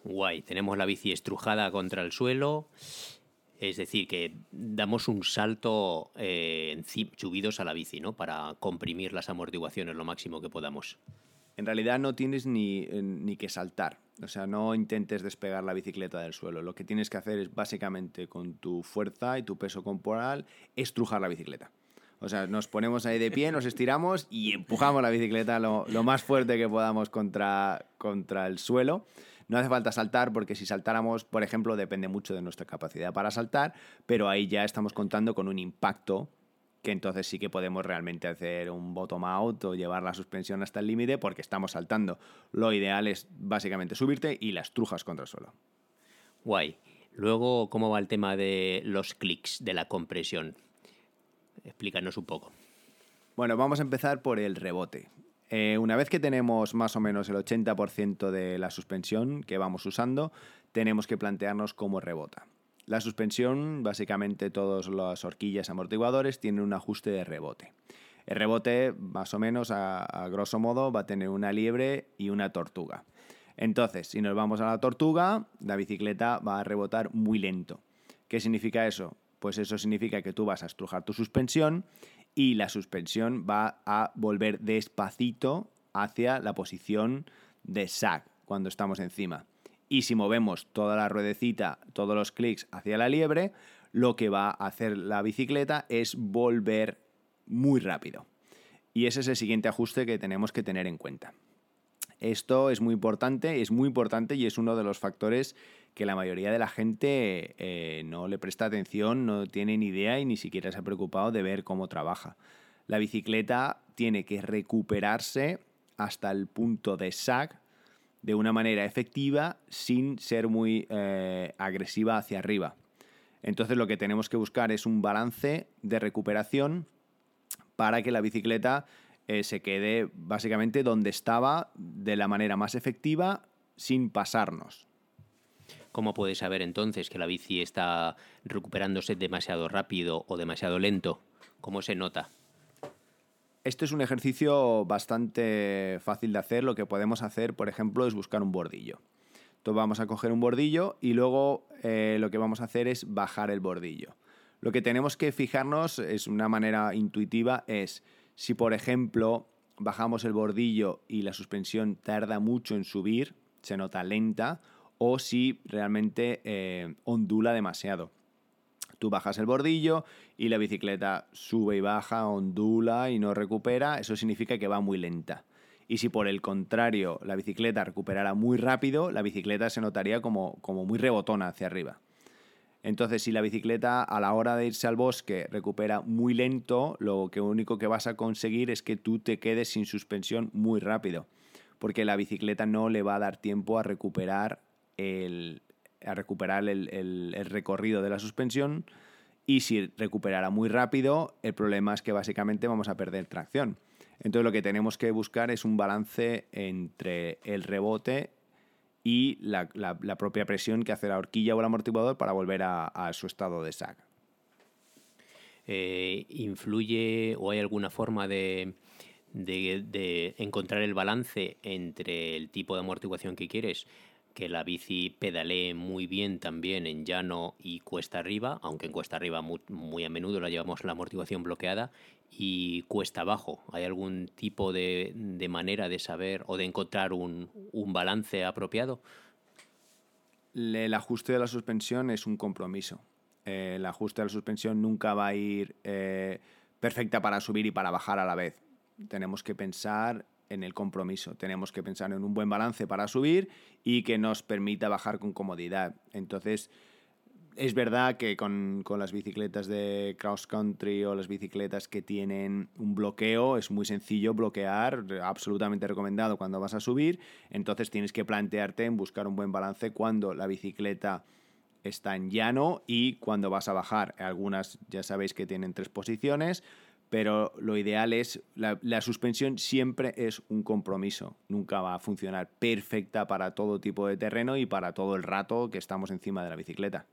Guay, tenemos la bici estrujada contra el suelo. Es decir, que damos un salto eh, subidos a la bici, ¿no? Para comprimir las amortiguaciones lo máximo que podamos. En realidad no tienes ni, eh, ni, que saltar. O sea, no intentes despegar la bicicleta del suelo. Lo que tienes que hacer es básicamente con tu fuerza y tu peso corporal estrujar la bicicleta. O sea, nos ponemos ahí de pie, nos estiramos y empujamos la bicicleta lo, lo más fuerte que podamos contra, contra el suelo. No hace falta saltar porque si saltáramos, por ejemplo, depende mucho de nuestra capacidad para saltar, pero ahí ya estamos contando con un impacto que entonces sí que podemos realmente hacer un bottom out o llevar la suspensión hasta el límite porque estamos saltando. Lo ideal es básicamente subirte y las trujas contra el suelo. Guay. Luego, ¿cómo va el tema de los clics, de la compresión? Explícanos un poco. Bueno, vamos a empezar por el rebote. Eh, una vez que tenemos más o menos el 80% de la suspensión que vamos usando, tenemos que plantearnos cómo rebota. La suspensión, básicamente todas las horquillas amortiguadores tienen un ajuste de rebote. El rebote, más o menos, a, a grosso modo, va a tener una liebre y una tortuga. Entonces, si nos vamos a la tortuga, la bicicleta va a rebotar muy lento. ¿Qué significa eso? Pues eso significa que tú vas a estrujar tu suspensión y la suspensión va a volver despacito hacia la posición de sag cuando estamos encima. Y si movemos toda la ruedecita, todos los clics hacia la liebre, lo que va a hacer la bicicleta es volver muy rápido. Y ese es el siguiente ajuste que tenemos que tener en cuenta. Esto es muy importante, es muy importante y es uno de los factores que la mayoría de la gente eh, no le presta atención, no tiene ni idea y ni siquiera se ha preocupado de ver cómo trabaja. La bicicleta tiene que recuperarse hasta el punto de sag de una manera efectiva sin ser muy eh, agresiva hacia arriba. Entonces lo que tenemos que buscar es un balance de recuperación para que la bicicleta eh, se quede básicamente donde estaba de la manera más efectiva sin pasarnos. ¿Cómo puedes saber entonces que la bici está recuperándose demasiado rápido o demasiado lento? ¿Cómo se nota? Este es un ejercicio bastante fácil de hacer. Lo que podemos hacer, por ejemplo, es buscar un bordillo. Entonces vamos a coger un bordillo y luego eh, lo que vamos a hacer es bajar el bordillo. Lo que tenemos que fijarnos, es una manera intuitiva, es si, por ejemplo, bajamos el bordillo y la suspensión tarda mucho en subir, se nota lenta, o si realmente eh, ondula demasiado. Tú bajas el bordillo y la bicicleta sube y baja, ondula y no recupera, eso significa que va muy lenta. Y si por el contrario la bicicleta recuperara muy rápido, la bicicleta se notaría como, como muy rebotona hacia arriba. Entonces, si la bicicleta a la hora de irse al bosque recupera muy lento, lo que único que vas a conseguir es que tú te quedes sin suspensión muy rápido, porque la bicicleta no le va a dar tiempo a recuperar el, a recuperar el, recorrido de la suspensión y si recuperara muy rápido, el problema es que básicamente vamos a perder tracción. Entonces lo que tenemos que buscar es un balance entre el rebote y la, propia presión que hace la horquilla o el amortiguador para volver a, su estado de sag. Eh, ¿Influye o hay alguna forma de, de, encontrar el balance entre el tipo de amortiguación que quieres? Que la bici pedalee muy bien también en llano y cuesta arriba, aunque en cuesta arriba muy, a menudo la llevamos la amortiguación bloqueada, y cuesta abajo. ¿Hay algún tipo de, manera de saber o de encontrar un, balance apropiado? El ajuste de la suspensión es un compromiso. Eh, el ajuste de la suspensión nunca va a ir eh, perfecta para subir y para bajar a la vez. Tenemos que pensar en el compromiso. Tenemos que pensar en un buen balance para subir y que nos permita bajar con comodidad. Entonces, es verdad que con, con, las bicicletas de cross country o las bicicletas que tienen un bloqueo es muy sencillo bloquear, absolutamente recomendado cuando vas a subir. Entonces tienes que plantearte en buscar un buen balance cuando la bicicleta está en llano y cuando vas a bajar. Algunas ya sabéis que tienen tres posiciones, pero lo ideal es, la, la, suspensión siempre es un compromiso, nunca va a funcionar perfecta para todo tipo de terreno y para todo el rato que estamos encima de la bicicleta.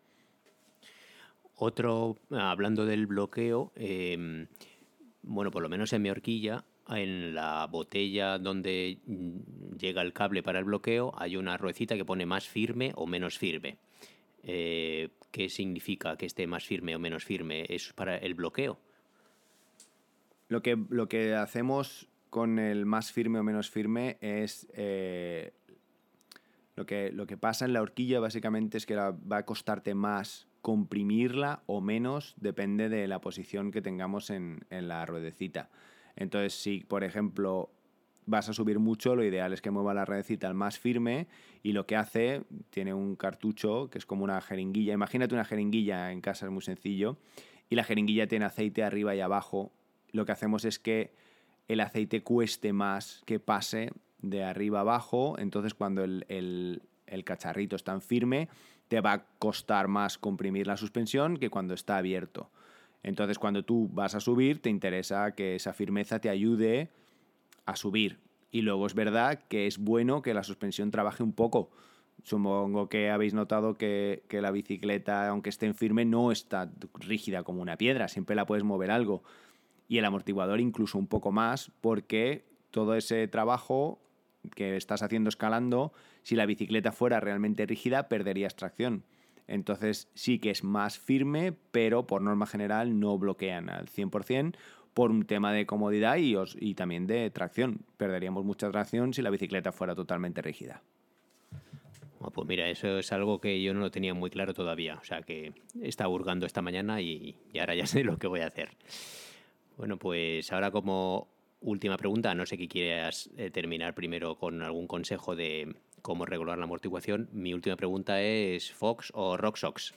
Otro, hablando del bloqueo, eh, bueno, por lo menos en mi horquilla, en la botella donde llega el cable para el bloqueo, hay una ruecita que pone más firme o menos firme. Eh, ¿Qué significa que esté más firme o menos firme? ¿Es para el bloqueo? Lo que, lo que hacemos con el más firme o menos firme es eh, lo, que, lo que pasa en la horquilla básicamente es que va a costarte más comprimirla o menos, depende de la posición que tengamos en, en, la ruedecita. Entonces, si por ejemplo vas a subir mucho, lo ideal es que mueva la ruedecita al más firme y lo que hace, tiene un cartucho que es como una jeringuilla. Imagínate una jeringuilla en casa, es muy sencillo, y la jeringuilla tiene aceite arriba y abajo. Lo que hacemos es que el aceite cueste más que pase de arriba abajo, entonces cuando el, el, el cacharrito es tan firme, te va a costar más comprimir la suspensión que cuando está abierto. Entonces, cuando tú vas a subir, te interesa que esa firmeza te ayude a subir. Y luego es verdad que es bueno que la suspensión trabaje un poco. Supongo que habéis notado que, que la bicicleta, aunque esté en firme, no está rígida como una piedra, siempre la puedes mover algo. Y el amortiguador incluso un poco más, porque todo ese trabajo que estás haciendo escalando, si la bicicleta fuera realmente rígida, perderías tracción. Entonces sí que es más firme, pero por norma general no bloquean al 100% por un tema de comodidad y, os, y también de tracción. Perderíamos mucha tracción si la bicicleta fuera totalmente rígida. Oh, pues mira, eso es algo que yo no lo tenía muy claro todavía. O sea que está hurgando esta mañana y ahora ya sé lo que voy a hacer. Bueno, pues ahora como última pregunta, no sé qué quieras eh, terminar primero con algún consejo de cómo regular la amortiguación. Mi última pregunta es Fox o RockSox.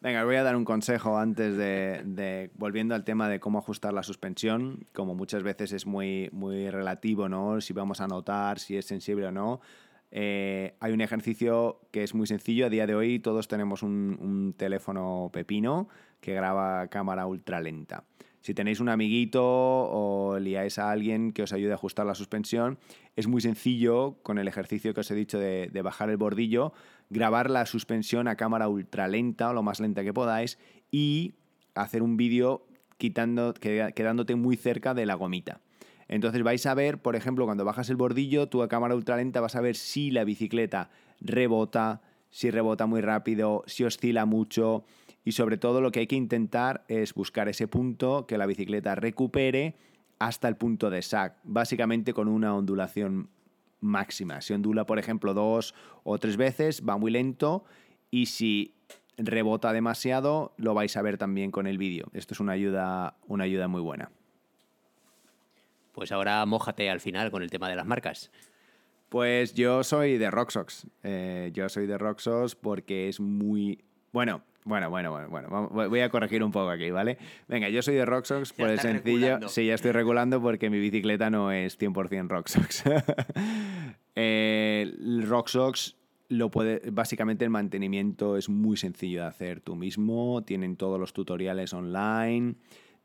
Venga, voy a dar un consejo antes de, de, volviendo al tema de cómo ajustar la suspensión, como muchas veces es muy, muy relativo, ¿no? Si vamos a notar si es sensible o no. Eh, hay un ejercicio que es muy sencillo. A día de hoy todos tenemos un, un teléfono pepino que graba cámara ultra lenta. Si tenéis un amiguito o liáis a alguien que os ayude a ajustar la suspensión, es muy sencillo con el ejercicio que os he dicho de, bajar el bordillo, grabar la suspensión a cámara ultra lenta o lo más lenta que podáis y hacer un vídeo quitando, quedándote muy cerca de la gomita. Entonces vais a ver, por ejemplo, cuando bajas el bordillo, tú a cámara ultra lenta vas a ver si la bicicleta rebota, si rebota muy rápido, si oscila mucho, y sobre todo lo que hay que intentar es buscar ese punto que la bicicleta recupere hasta el punto de sac, básicamente con una ondulación máxima. Si ondula, por ejemplo, dos o tres veces, va muy lento y si rebota demasiado, lo vais a ver también con el vídeo. Esto es una ayuda, una ayuda muy buena. Pues ahora mójate al final con el tema de las marcas. Pues yo soy de Roxox. Eh, yo soy de Roxox porque es muy... Bueno, bueno, bueno, bueno, bueno, voy a corregir un poco aquí, ¿vale? Venga, yo soy de Roxox por el sencillo. Regulando. Sí, ya estoy regulando porque mi bicicleta no es 100% Roxox. eh, Roxox lo puede, básicamente el mantenimiento es muy sencillo de hacer tú mismo. Tienen todos los tutoriales online,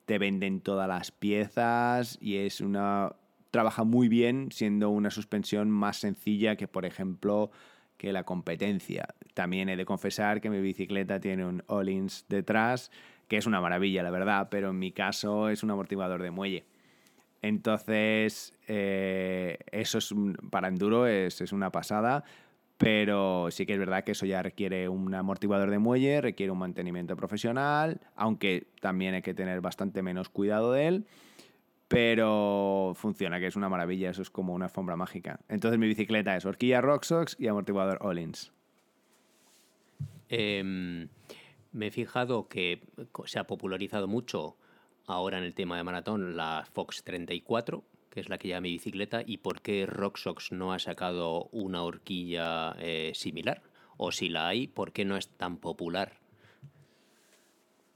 te venden todas las piezas y es una trabaja muy bien siendo una suspensión más sencilla que, por ejemplo, que la competencia. También he de confesar que mi bicicleta tiene un All-ins detrás, que es una maravilla, la verdad, pero en mi caso es un amortiguador de muelle. Entonces, eh, eso es para enduro es, es, una pasada, pero sí que es verdad que eso ya requiere un amortiguador de muelle, requiere un mantenimiento profesional, aunque también hay que tener bastante menos cuidado de él pero funciona, que es una maravilla, eso es como una alfombra mágica. Entonces mi bicicleta es horquilla Roxox y amortiguador Ollins. Eh, me he fijado que se ha popularizado mucho ahora en el tema de maratón la Fox 34, que es la que lleva mi bicicleta, y por qué Roxox no ha sacado una horquilla eh, similar. O si la hay, ¿por qué no es tan popular?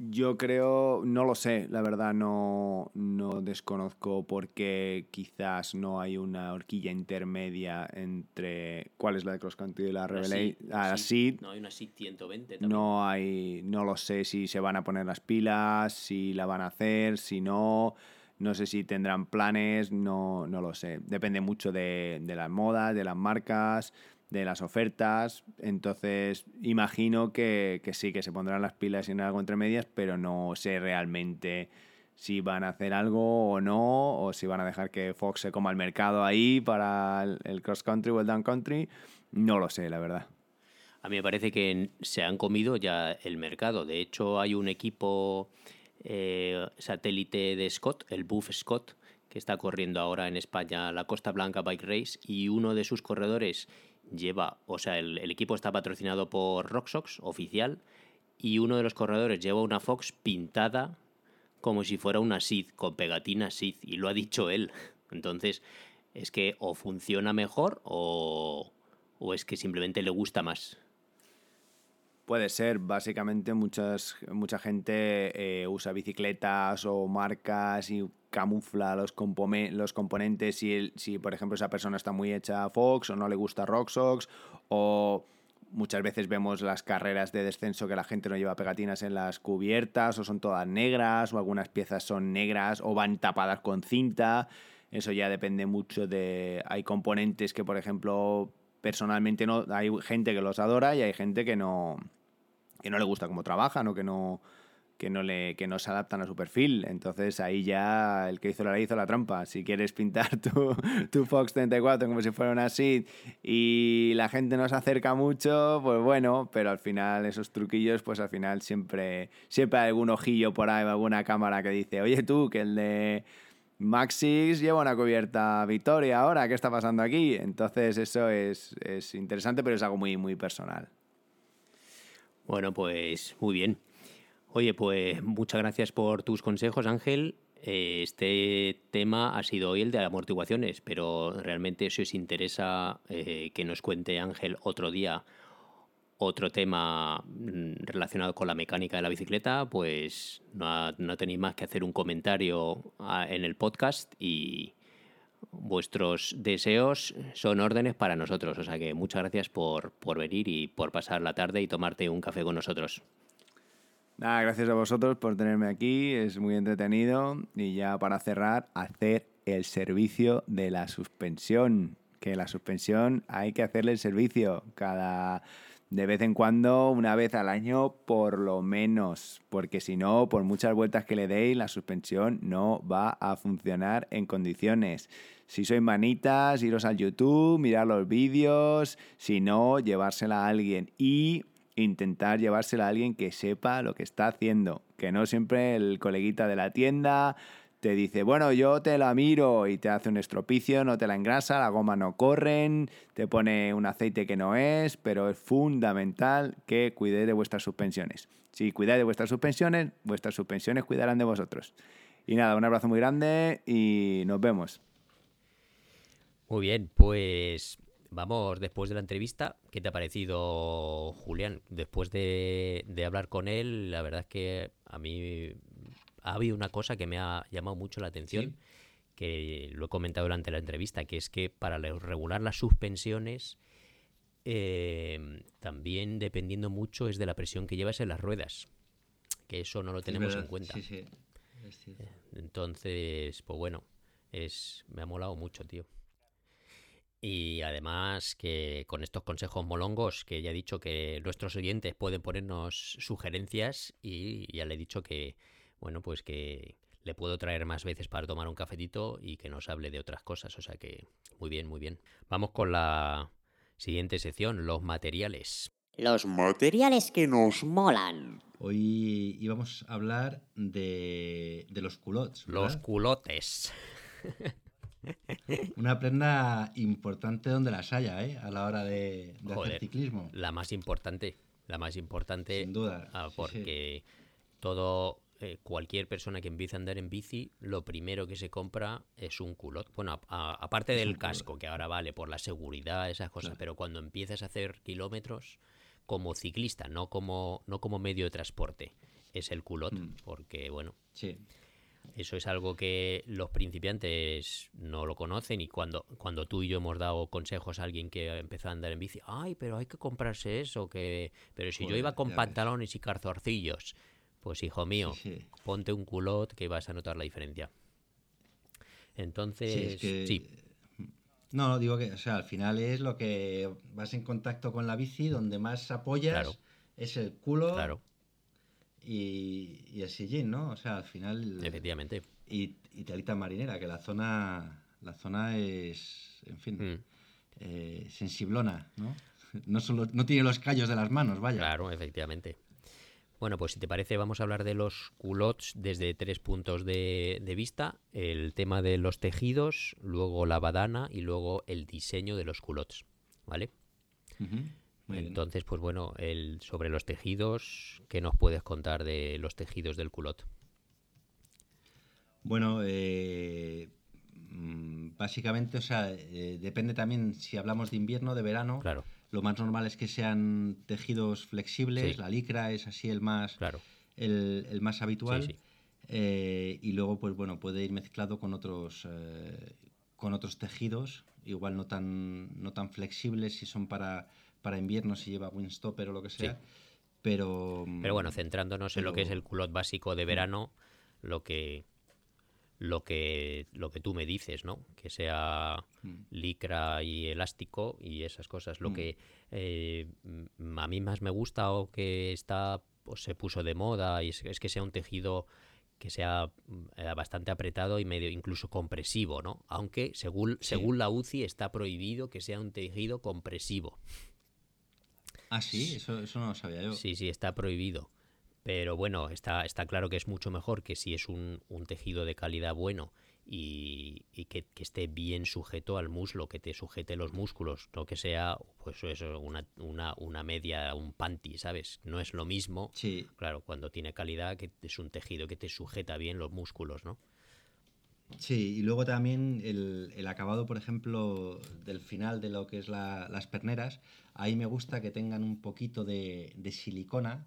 Yo creo, no lo sé, la verdad no, no desconozco por qué quizás no hay una horquilla intermedia entre cuál es la de Cross Country y la Revelation. Ah. No hay una SID 120 también. No hay, no lo sé si se van a poner las pilas, si la van a hacer, si no. No sé si tendrán planes, no, no lo sé. Depende mucho de, de las modas, de las marcas, de las ofertas. Entonces, imagino que, que sí, que se pondrán las pilas en algo entre medias, pero no sé realmente si van a hacer algo o no, o si van a dejar que Fox se coma el mercado ahí para el, el cross country o el down country. No lo sé, la verdad. A mí me parece que se han comido ya el mercado. De hecho, hay un equipo eh, satélite de Scott, el Buff Scott, que está corriendo ahora en España la Costa Blanca Bike Race y uno de sus corredores lleva, o sea, el, el equipo está patrocinado por Roxox, oficial, y uno de los corredores lleva una Fox pintada como si fuera una SID, con pegatina SID, y lo ha dicho él. Entonces, es que o funciona mejor o, o es que simplemente le gusta más. Puede ser, básicamente muchas, mucha gente eh, usa bicicletas o marcas y camufla los, los componentes si, si, por ejemplo, esa persona está muy hecha a Fox o no le gusta Roxox o muchas veces vemos las carreras de descenso que la gente no lleva pegatinas en las cubiertas o son todas negras o algunas piezas son negras o van tapadas con cinta. Eso ya depende mucho de... Hay componentes que, por ejemplo, personalmente no... Hay gente que los adora y hay gente que no que no le gusta cómo trabajan o que no que no le que no se adaptan a su perfil. Entonces ahí ya el que hizo la ley hizo la trampa. Si quieres pintar tu, tu Fox 34 como si fuera una SID y la gente no se acerca mucho, pues bueno, pero al final esos truquillos, pues al final siempre siempre hay algún ojillo por ahí, alguna cámara que dice, oye tú, que el de Maxis lleva una cubierta Victoria ahora, ¿qué está pasando aquí? Entonces eso es, es interesante, pero es algo muy, muy personal. Bueno, pues muy bien. Oye, pues muchas gracias por tus consejos, Ángel. Eh, Este tema ha sido hoy el de amortiguaciones, pero realmente si os interesa eh, que nos cuente Ángel otro día otro tema mm, relacionado con la mecánica de la bicicleta, pues no, tenéis más que hacer un comentario ah, en el podcast y vuestros deseos son órdenes para nosotros. O sea que muchas gracias por, por venir y por pasar la tarde y tomarte un café con nosotros. Nada, gracias a vosotros por tenerme aquí, es muy entretenido. Y ya para cerrar, hacer el servicio de la suspensión. Que la suspensión hay que hacerle el servicio cada de vez en cuando, una vez al año por lo menos, porque si no, por muchas vueltas que le deis, la suspensión no va a funcionar en condiciones. Si sois manitas, iros al YouTube, mirar los vídeos, si no, llevársela a alguien y intentar llevársela a alguien que sepa lo que está haciendo, que no siempre el coleguita de la tienda te dice, bueno, yo te la miro y te hace un estropicio, no te la engrasa, la goma no corren, te pone un aceite que no es, pero es fundamental que cuidéis de vuestras suspensiones. Si cuidáis de vuestras suspensiones, vuestras suspensiones cuidarán de vosotros. Y nada, un abrazo muy grande y nos vemos. Muy bien, pues vamos después de la entrevista. ¿Qué te ha parecido, Julián? Después de, de hablar con él, la verdad es que a mí ha habido una cosa que me ha llamado mucho la atención, que lo he comentado durante la entrevista, que es que para regular las suspensiones, eh, también dependiendo mucho es de la presión que llevas en las ruedas. Que eso no lo tenemos en cuenta. Sí, sí. es cierto. Entonces, pues bueno, es, me ha molado mucho, tío. Y además que con estos consejos molongos, que ya he dicho que nuestros oyentes pueden ponernos sugerencias y ya le he dicho que, bueno, pues que le puedo traer más veces para tomar un cafetito y que nos hable de otras cosas. O sea que, muy bien, muy bien. Vamos con la siguiente sección, los materiales. Los materiales que nos molan. Hoy íbamos a hablar de, de los culottes. Los ¿verdad? culotes. Una prenda importante donde las haya, ¿eh? A la hora de, de Joder. hacer ciclismo. La más importante, la más importante. Sin duda. Ah, sí, sí. porque todo eh, cualquier persona que empiece a andar en bici, lo primero que se compra es un culot. Bueno, aparte del casco, que ahora vale por la seguridad, esas cosas, pero cuando empiezas a hacer kilómetros como ciclista, no como, no como medio de transporte, es el culot, porque bueno, Sí. eso es algo que los principiantes no lo conocen y cuando, cuando tú y yo hemos dado consejos a alguien que empezó a andar en bici, ay, pero hay que comprarse eso, que pero si yo Joder, iba con ves. pantalones y calzorcillos, pues hijo mío, Sí, ponte un culot que vas a notar la diferencia. Entonces, Sí, es que- sí, No, digo que, o sea, al final es lo que vas en contacto con la bici, donde más apoyas Claro. es el culo claro, y, y el sillín, ¿no? O sea, al final... efectivamente. Y, y telita marinera, que la zona, la zona es, en fin, Mm, eh, sensiblona, ¿no? No, solo, no tiene los callos de las manos, vaya. Claro, efectivamente. Bueno, pues si te parece, vamos a hablar de los culottes desde tres puntos de, de vista. El tema de los tejidos, luego la badana y luego el diseño de los culottes. ¿Vale? Ujú, muy bien. Entonces, pues bueno, el, sobre los tejidos, ¿qué nos puedes contar de los tejidos del culot? Bueno, eh, mm, básicamente, o sea, eh, depende también si hablamos de invierno, de verano. Claro, Lo más normal es que sean tejidos flexibles, Sí. la licra es así el más, claro. el, el más habitual. Sí, sí. Eh, y luego, pues bueno, puede ir mezclado con otros, eh, con otros tejidos, igual no tan, no tan flexibles si son para, para invierno, si lleva windstopper o lo que sea. Pero, Pero bueno, centrándonos en lo que es el culot básico de verano, lo que lo que lo que tú me dices, ¿no? Que sea licra y elástico y esas cosas. Lo Mm. que eh, a mí más me gusta o que está pues, se puso de moda y es, es que sea un tejido que sea mm, eh, bastante apretado y medio incluso compresivo, ¿no? Aunque según Sí. según la UCI está prohibido que sea un tejido compresivo. Ah, sí, eso, eso no lo sabía yo. Sí, sí, está prohibido. Pero bueno, está, está claro que es mucho mejor que si es un, un tejido de calidad bueno y, y que, que esté bien sujeto al muslo, que te sujete los músculos, no que sea pues eso, una, una, una media, un panty, ¿sabes? No es lo mismo, Sí, claro, cuando tiene calidad, que es un tejido que te sujeta bien los músculos, ¿no? Sí, y luego también el, el acabado, por ejemplo, del final de lo que es la- las perneras, ahí me gusta que tengan un poquito de, de silicona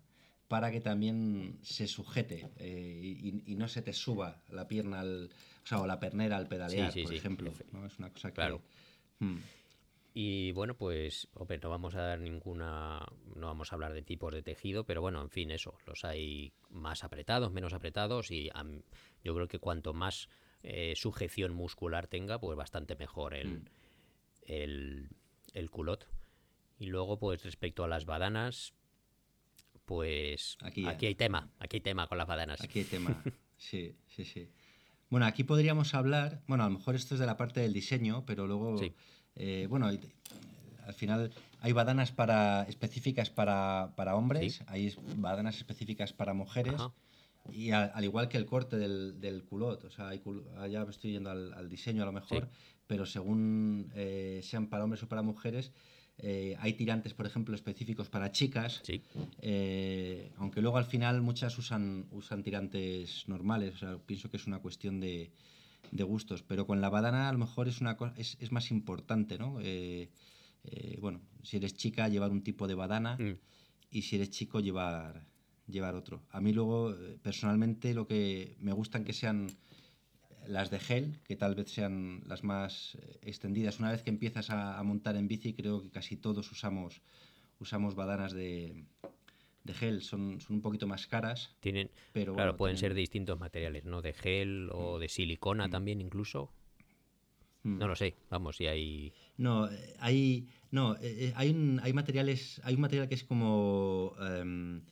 para que también se sujete eh, y, y no se te suba la pierna, al, o sea, o la pernera al pedalear, sí, por sí, ejemplo. ¿no? Es una cosa que... claro. Mm, Y bueno, pues, hombre, no vamos a dar ninguna, no vamos a hablar de tipos de tejido, pero bueno, en fin, eso, los hay más apretados, menos apretados y yo creo que cuanto más eh, sujeción muscular tenga, pues bastante mejor el, Mm. el, el culot. Y luego, pues respecto a las badanas, pues Aquí aquí, ya. hay tema, aquí hay tema con las badanas. Aquí hay tema. Sí, sí, sí. Bueno, aquí podríamos hablar, bueno, a lo mejor esto es de la parte del diseño, pero luego, Sí. eh, bueno, al final hay badanas para, específicas para, para hombres, Sí. hay badanas específicas para mujeres, Ajá. y al, al igual que el corte del, del culot, o sea, hay cul- allá estoy yendo al, al diseño a lo mejor, Sí. pero según eh, sean para hombres o para mujeres, eh, hay tirantes, por ejemplo, específicos para chicas, Sí, eh, aunque luego al final muchas usan, usan tirantes normales, o sea, pienso que es una cuestión de, de gustos, pero con la badana a lo mejor es, una es, es más importante, ¿no? Eh, bueno, si eres chica, llevar un tipo de badana Mm. y si eres chico, llevar, llevar otro. A mí luego, personalmente, lo que me gustan que sean las de gel, que tal vez sean las más eh, extendidas. Una vez que empiezas a, a montar en bici, creo que casi todos usamos, usamos badanas de, de gel. Son, son un poquito más caras, tienen, pero claro, bueno, pueden ser de distintos materiales, ¿no? De gel o de silicona también incluso. Mm. No lo sé, vamos, si hay... No, eh, hay, no, eh, eh, hay, un, hay materiales, hay un material que es como... em,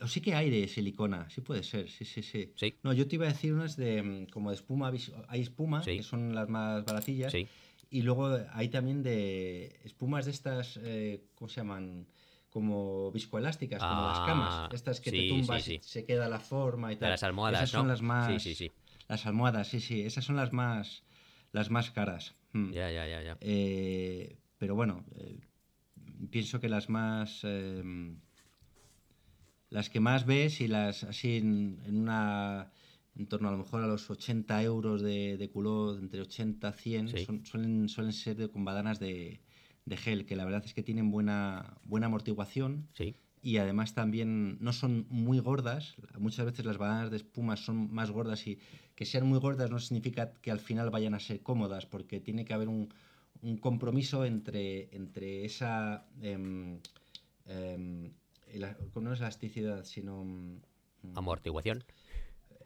o sí que hay de silicona, sí puede ser, sí, sí, sí. Sí. No, yo te iba a decir unas de mm, como de espuma, hay espuma, Sí. que son las más baratillas, Sí, y luego hay también de espumas de estas, eh, ¿cómo se llaman? Como viscoelásticas, como las Ah, camas, estas que te tumbas y se queda la forma y de tal. las almohadas, Esas son las más... Sí, sí, sí. Las almohadas, sí, sí, esas son las más, las más caras. Mm. Ya, ya, ya, ya. Eh, pero bueno, eh, pienso que las más. Las que más ves y las así en, en una en torno a lo mejor a los 80 euros de, de culot, entre 80 100, Sí. son- suelen, suelen ser de- con badanas de, de gel, que la verdad es que tienen buena, buena amortiguación Sí, y además también no son muy gordas. Muchas veces las bananas de espuma son más gordas y que sean muy gordas no significa que al final vayan a ser cómodas, porque tiene que haber un, un compromiso entre, entre esa... em, em, no es elasticidad, sino... mm, amortiguación.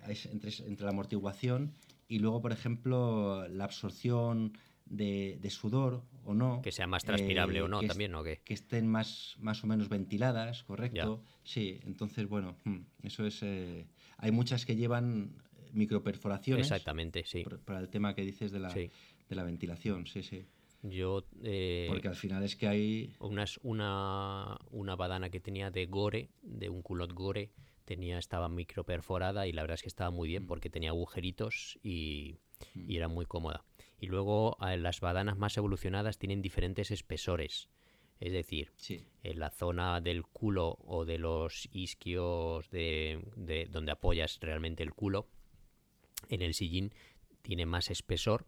es entre, entre la amortiguación y luego, por ejemplo, la absorción de, de sudor o no. Que sea más transpirable eh, o no, que también, ¿o qué? Que estén más, más o menos ventiladas, ¿correcto? Sí, entonces, bueno, hmm, eso es... eh, hay muchas que llevan microperforaciones. Exactamente, sí. Para el tema que dices de la, Sí. de la ventilación, sí, sí. Yo, eh, Porque al final es que hay... unas- una, una badana que tenía de gore, de un culot gore, tenía, estaba microperforada y la verdad es que estaba muy Mm. bien porque tenía agujeritos y, y era muy cómoda. Y luego eh, las badanas más evolucionadas tienen diferentes espesores. Es decir, Sí, en la zona del culo o de los isquios de, de donde apoyas realmente el culo, en el sillín tiene más espesor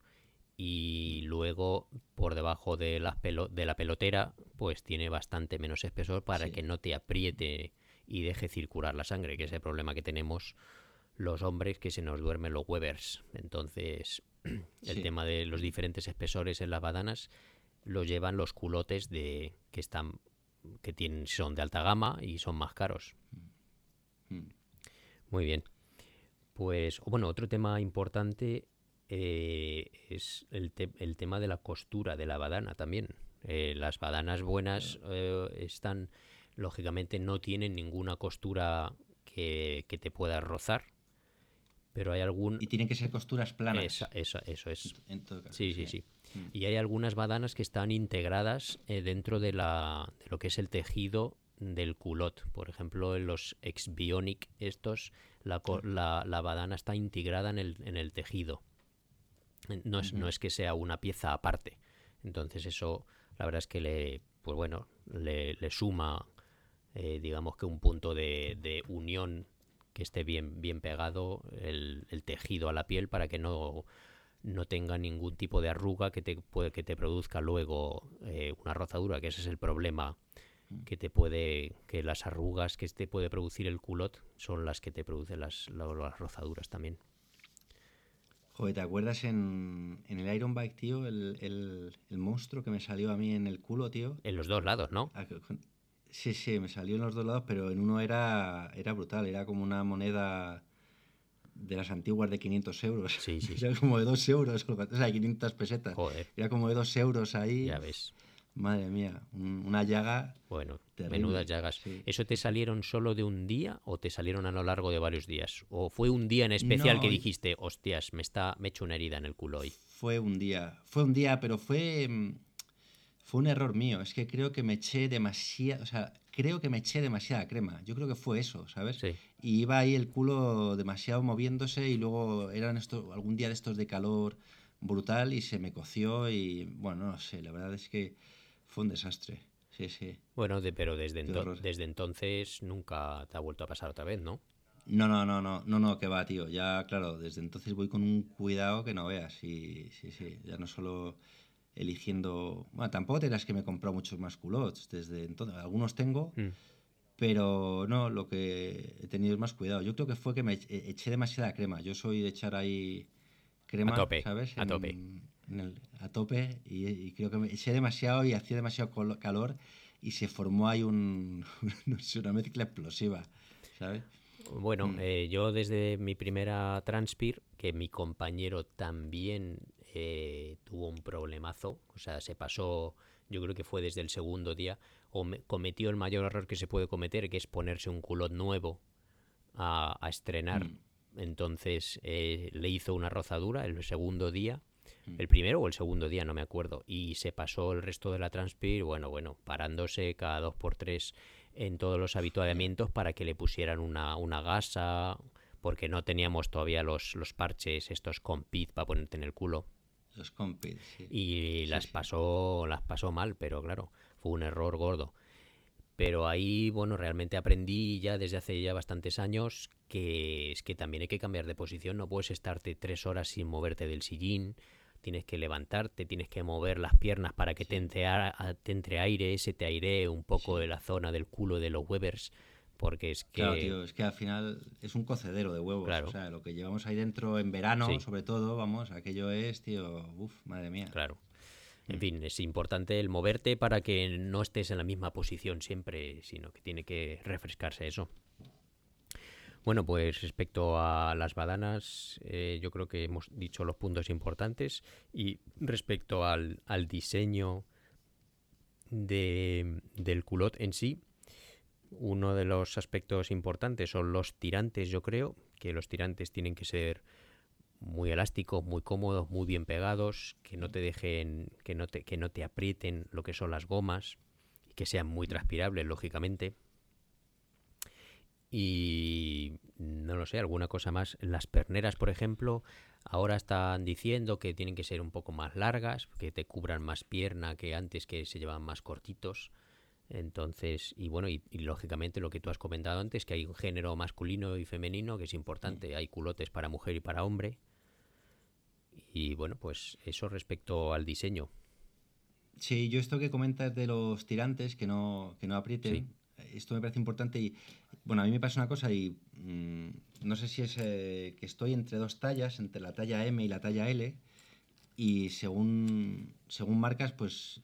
y luego por debajo de la, pelo- de la pelotera pues tiene bastante menos espesor para Sí. que no te apriete y deje circular la sangre, que es el problema que tenemos los hombres que se nos duermen los Webers. Entonces, el Sí. tema de los diferentes espesores en las badanas lo llevan los culotes de que están que tienen son de alta gama y son más caros. mm, Muy bien. Pues, bueno, otro tema importante eh, es el, te- el tema de la costura de la badana también. Eh, las badanas buenas eh, están, lógicamente, no tienen ninguna costura que, que te pueda rozar, pero hay algún... y tienen que ser costuras planas. Esa- esa- eso es. en todo caso, Sí, sí, sí. Mm. Y hay algunas badanas que están integradas dentro de, la, de lo que es el tejido del culot. Por ejemplo, en los ex-bionic estos, la, la, la badana está integrada en el, en el tejido. No es, no es que sea una pieza aparte. Entonces eso, la verdad es que le, pues bueno, le, le suma, eh, digamos que un punto de, de unión que esté bien, bien pegado el, el tejido a la piel para que no, no tenga ningún tipo de arruga que te, puede, que te produzca luego eh, una rozadura, que ese es el problema que te puede, que las arrugas que te puede producir el culot son las que te producen las, la- las rozaduras también. Joder, ¿te acuerdas en, en el Iron Bike, tío? El, el, el monstruo que me salió a mí en el culo, tío. En los dos lados, ¿no? Ah, Sí, sí, me salió en los dos lados, pero en uno era, era brutal, era como una moneda de las antiguas de 500 euros. Sí, sí. Era como de 2 euros, o sea, 500 pesetas. Joder, Era como de 2 euros ahí. ya ves. Madre mía, un- una llaga. Bueno, Terrible, menudas llagas. sí. ¿Eso te salieron solo de un día o te salieron a lo largo de varios días? ¿O fue un día en especial No, que dijiste, hostias, me está, me he hecho una herida en el culo hoy? Fue un día, fue un día, pero fue, mm, fue un error mío. Es que creo que me eché demasiada, o sea, creo que me eché demasiada crema. Yo creo que fue eso, ¿sabes? Sí. Y iba ahí el culo demasiado moviéndose y luego eran esto, algún día de estos de calor brutal y se me coció y bueno, no sé, la verdad es que fue un desastre. Sí, sí. Bueno, de- pero desde, ento- entonces nunca te ha vuelto a pasar otra vez, ¿no? No, no, no, no, no, no, que va, tío. Ya, claro, desde entonces voy con un cuidado que no veas. Y sí, sí, ya no solo eligiendo. Bueno, tampoco te dirás que me he comprado muchos más culottes desde entonces. Algunos tengo, Mm. pero no, lo que he tenido es más cuidado. Yo creo que fue que me eché- eché demasiada crema. Yo soy de echar ahí crema, A tope, ¿sabes? a tope. En el- a tope. Y, y creo que me eché demasiado y hacía demasiado calor y se formó ahí un, no sé, una mezcla explosiva, ¿sabes? Bueno, Mm. eh, yo desde mi primera Transpir, que mi compañero también eh, tuvo un problemazo, o sea, se pasó, yo creo que fue desde el segundo día, o me- cometió el mayor error que se puede cometer, que es ponerse un culot nuevo a, a estrenar. Mm. Entonces eh, le hizo una rozadura el segundo día. El primero o el segundo día, no me acuerdo, y se pasó el resto de la Transpir, bueno, bueno, parándose cada dos por tres en todos los habituallamientos para que le pusieran una, una gasa, porque no teníamos todavía los, los parches estos con pit para ponerte en el culo. Los compis, sí. Y las sí. pasó, las pasó mal, pero claro, fue un error gordo. Pero ahí, bueno, realmente aprendí ya desde hace ya bastantes años que es que también hay que cambiar de posición. No puedes estarte tres horas sin moverte del sillín. Tienes que levantarte, tienes que mover las piernas para que te, entre, a- te entre aire, se te airee un poco Sí. de la zona del culo de los Webers. Porque es que. Claro, tío, es que al final es un cocedero de huevos. Claro. O sea, lo que llevamos ahí dentro en verano, Sí. sobre todo, vamos, aquello es, tío, uff, madre mía. Claro. En Mm. fin, es importante el moverte para que no estés en la misma posición siempre, sino que tiene que refrescarse eso. Bueno, pues respecto a las badanas, eh, yo creo que hemos dicho los puntos importantes. Y respecto al, al diseño de- del culot en sí, uno de los aspectos importantes son los tirantes, yo creo, que los tirantes tienen que ser muy elásticos, muy cómodos, muy bien pegados, que no te dejen, que no te, que no te aprieten lo que son las gomas, y que sean muy transpirables, lógicamente. Y no lo sé, alguna cosa más. Las perneras, por ejemplo, ahora están diciendo que tienen que ser un poco más largas, que te cubran más pierna que antes que se llevaban más cortitos. Entonces, y bueno, y, y lógicamente lo que tú has comentado antes, que hay un género masculino y femenino, que es importante, hay culotes para mujer y para hombre. Y bueno, pues eso respecto al diseño. Sí, yo esto que comentas de los tirantes que no, que no aprieten, esto me parece importante y bueno, a mí me pasa una cosa y mm, no sé si es eh, que estoy entre dos tallas, entre la talla M y la talla L y según, según marcas pues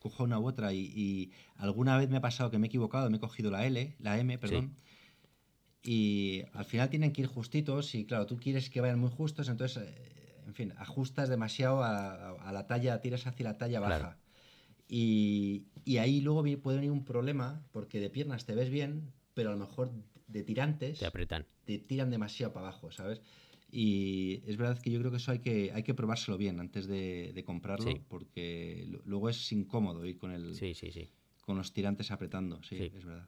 cojo una u otra y, y alguna vez me ha pasado que me he equivocado, me he cogido la L, la M, perdón. Y al final tienen que ir justitos y claro, tú quieres que vayan muy justos, entonces, eh, en fin, ajustas demasiado a, a- a la talla, tiras hacia la talla baja. Claro. Y, y ahí luego puede venir un problema porque de piernas te ves bien, pero a lo mejor de tirantes Te apretan. te tiran demasiado para abajo, ¿sabes? Y es verdad que yo creo que eso hay que, hay que probárselo bien antes de, de comprarlo, Sí. porque lu- luego es incómodo ir con, el, Sí, sí, sí. con los tirantes apretando, sí, Sí. es verdad.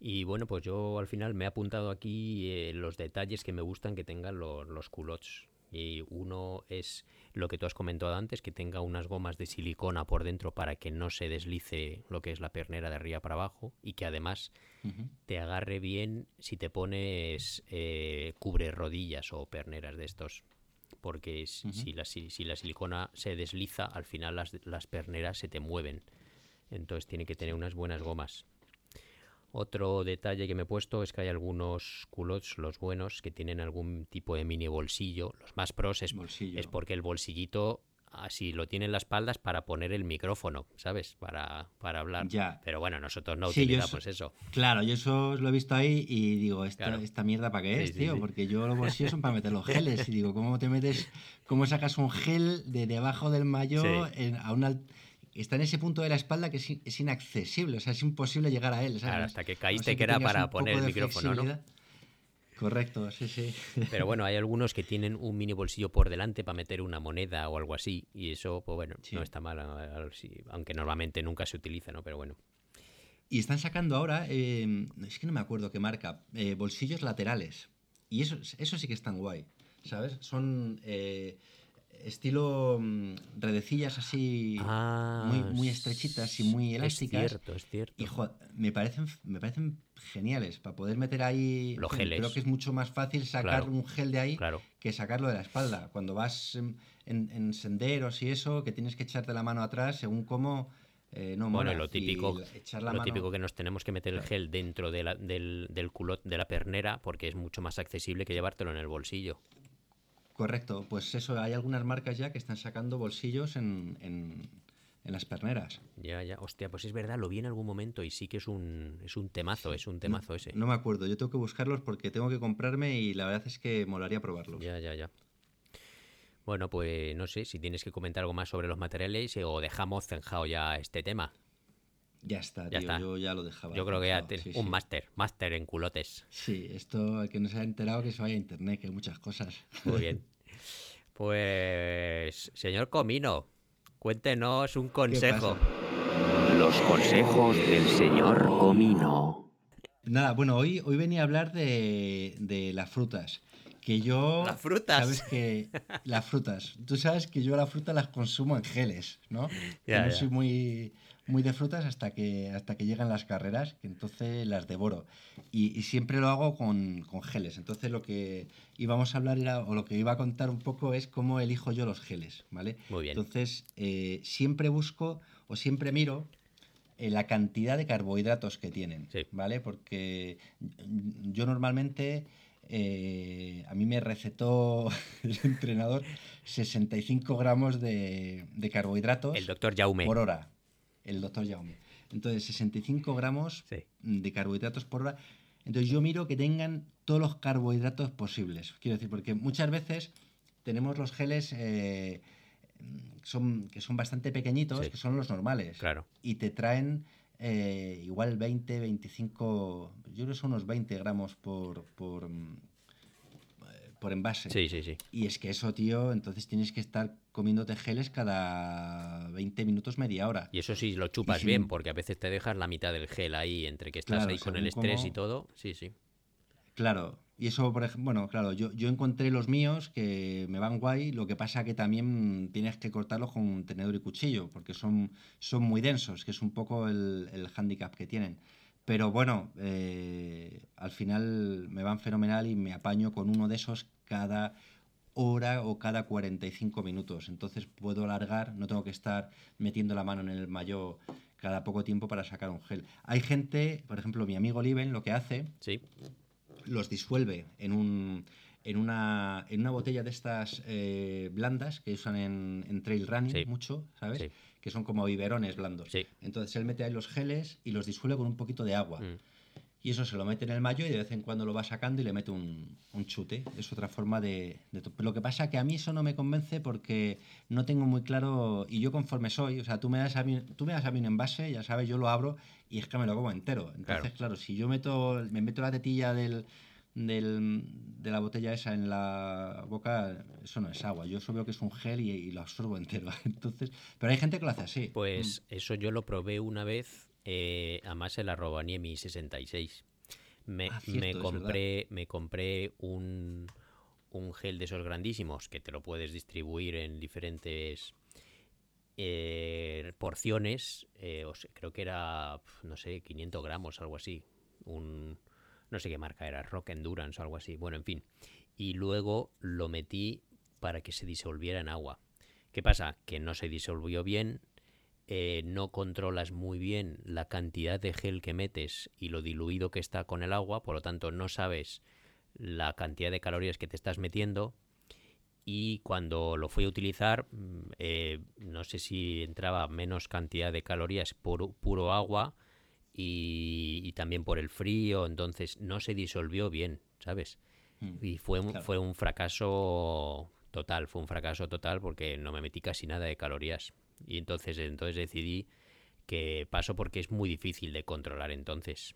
Y bueno, pues yo al final me he apuntado aquí eh, los detalles que me gustan que tengan los, los culots. Y uno es lo que tú has comentado antes, que tenga unas gomas de silicona por dentro para que no se deslice lo que es la pernera de arriba para abajo y que además te agarre bien si te pones eh, cubre rodillas o perneras de estos. Porque si, la, si, si la silicona se desliza, al final las, las perneras se te mueven. Entonces tiene que tener unas buenas gomas. Otro detalle que me he puesto es que hay algunos culots, los buenos, que tienen algún tipo de mini bolsillo. Los más pros es, Bolsillo. es porque el bolsillito así lo tiene en la espalda es para poner el micrófono, ¿sabes? Para, para hablar. Ya. Pero bueno, nosotros no Sí, utilizamos eso. Claro, yo eso lo he visto ahí y digo, ¿esta, Claro. esta mierda para qué es, sí, tío? sí. Porque yo los bolsillos son para meter los geles. Y digo, ¿cómo te metes, cómo sacas un gel de debajo del mayo en- a una... Está en ese punto de la espalda que es, in- es inaccesible, o sea, es imposible llegar a él. ¿sabes? Claro, hasta que no caíste que era para poner el micrófono, ¿no? Correcto, sí, sí. Pero bueno, hay algunos que tienen un mini bolsillo por delante para meter una moneda o algo así. Y eso, pues bueno, Sí. no está mal, aunque normalmente nunca se utiliza, ¿no? Pero bueno. Y están sacando ahora, eh, es que no me acuerdo qué marca, eh, bolsillos laterales. Y eso, eso sí que están guay, ¿sabes? Son eh, estilo mm, redecillas así Ah, muy, muy estrechitas y muy elásticas. Es cierto, es cierto. Y jo, me parecen, me parecen geniales para poder meter ahí. Los fin, Creo geles. que es mucho más fácil sacar Claro. un gel de ahí Claro. que sacarlo de la espalda. Cuando vas en, en- en senderos y eso, que tienes que echarte la mano atrás según cómo. eh, no Bueno, lo típico, la- echar la lo mano- típico que nos tenemos que meter el gel dentro de la- del, del culot de la pernera porque es mucho más accesible que llevártelo en el bolsillo. Correcto, pues eso, hay algunas marcas ya que están sacando bolsillos en, en- en las perneras. Ya, ya. Hostia, pues es verdad, lo vi en algún momento y sí que es un, es un temazo, es un temazo ese. No me acuerdo, yo tengo que buscarlos porque tengo que comprarme y la verdad es que molaría probarlos. Ya, ya, ya. Bueno, pues no sé si tienes que comentar algo más sobre los materiales eh, o dejamos zanjado ya este tema. Ya está, Ya tío, está. yo ya lo dejaba. Yo creo que ya sí, un sí. máster, máster en culotes. Sí, esto, el que no se haya enterado, que se vaya a internet, que hay muchas cosas. Muy bien. Pues, señor Comino, cuéntenos un consejo. Los consejos del señor Comino. Nada, bueno, hoy, hoy venía a hablar de, de las frutas. Que yo. Las frutas. Sabes que. Las frutas. Tú sabes que yo las frutas las consumo en geles, ¿no? Que Ya, no ya. soy muy, muy de frutas hasta que, hasta que llegan las carreras, que entonces las devoro. Y, y siempre lo hago con, con geles. Entonces lo que íbamos a hablar era, o lo que iba a contar un poco es cómo elijo yo los geles, ¿vale? Muy bien. Entonces eh, siempre busco o siempre miro eh, la cantidad de carbohidratos que tienen, Sí. ¿vale? Porque yo normalmente, eh, a mí me recetó el entrenador 65 gramos de, de carbohidratos El doctor Jaume. por hora, el doctor Jaume. Entonces, 65 gramos Sí. de carbohidratos por hora. Entonces, yo miro que tengan todos los carbohidratos posibles. Quiero decir, porque muchas veces tenemos los geles eh, son, que son bastante pequeñitos, Sí. que son los normales. Claro. Y te traen eh, igual 20, 25, yo creo que son unos 20 gramos por, por, eh, por envase. Sí, sí, sí. Y es que eso, tío, entonces tienes que estar comiéndote geles cada 20 minutos, media hora. Y eso sí lo chupas si- bien, porque a veces te dejas la mitad del gel ahí, entre que estás Claro, ahí con el estrés y todo. Sí, sí. Claro, y eso, por ejemplo, bueno, claro, yo, yo encontré los míos que me van guay, lo que pasa que también tienes que cortarlos con tenedor y cuchillo, porque son, son muy densos, que es un poco el, el hándicap que tienen. Pero bueno, eh, al final me van fenomenal y me apaño con uno de esos cada hora o cada 45 minutos. Entonces puedo alargar, no tengo que estar metiendo la mano en el mayo cada poco tiempo para sacar un gel. Hay gente, por ejemplo, mi amigo Liven lo que hace Sí, los disuelve en, un, en, una, en una botella de estas eh, blandas que usan en, en trail running Sí. mucho, ¿sabes? Sí. Que son como biberones blandos. sí. Entonces él mete ahí los geles y los disuelve con un poquito de agua. Mm. Y eso se lo mete en el mayo y de vez en cuando lo va sacando y le mete un, un chute. Es otra forma de, Lo que pasa que a mí eso no me convence porque no tengo muy claro, y yo conforme soy, o sea, tú me das a mí, tú me das a mí un envase, ya sabes, yo lo abro y es que me lo como entero. Entonces, Claro. claro, si yo meto, me meto la tetilla del, del- de la botella esa en la boca, eso no es agua. Yo eso veo que es un gel y, y lo absorbo entero. Entonces, pero hay gente que lo hace así. Pues eso yo lo probé una vez, eh, además en la Robaniemi 66. Me, Ah, cierto, me compré, me compré un, un gel de esos grandísimos que te lo puedes distribuir en diferentes eh, porciones. eh, o sea, creo que era, no sé, 500 gramos, algo así. Un, no sé qué marca era, Rock Endurance o algo así. Bueno, en fin. Y luego lo metí para que se disolviera en agua. ¿Qué pasa? Que no se disolvió bien, eh, no controlas muy bien la cantidad de gel que metes y lo diluido que está con el agua, por lo tanto no sabes la cantidad de calorías que te estás metiendo y cuando lo fui a utilizar mm, eh, no sé si entraba menos cantidad de calorías por puro agua y, y también por el frío, entonces no se disolvió bien, ¿sabes? Mm. Y fue un, Claro. fue un fracaso total, fue un fracaso total porque no me metí casi nada de calorías. Y entonces, entonces decidí que paso porque es muy difícil de controlar entonces.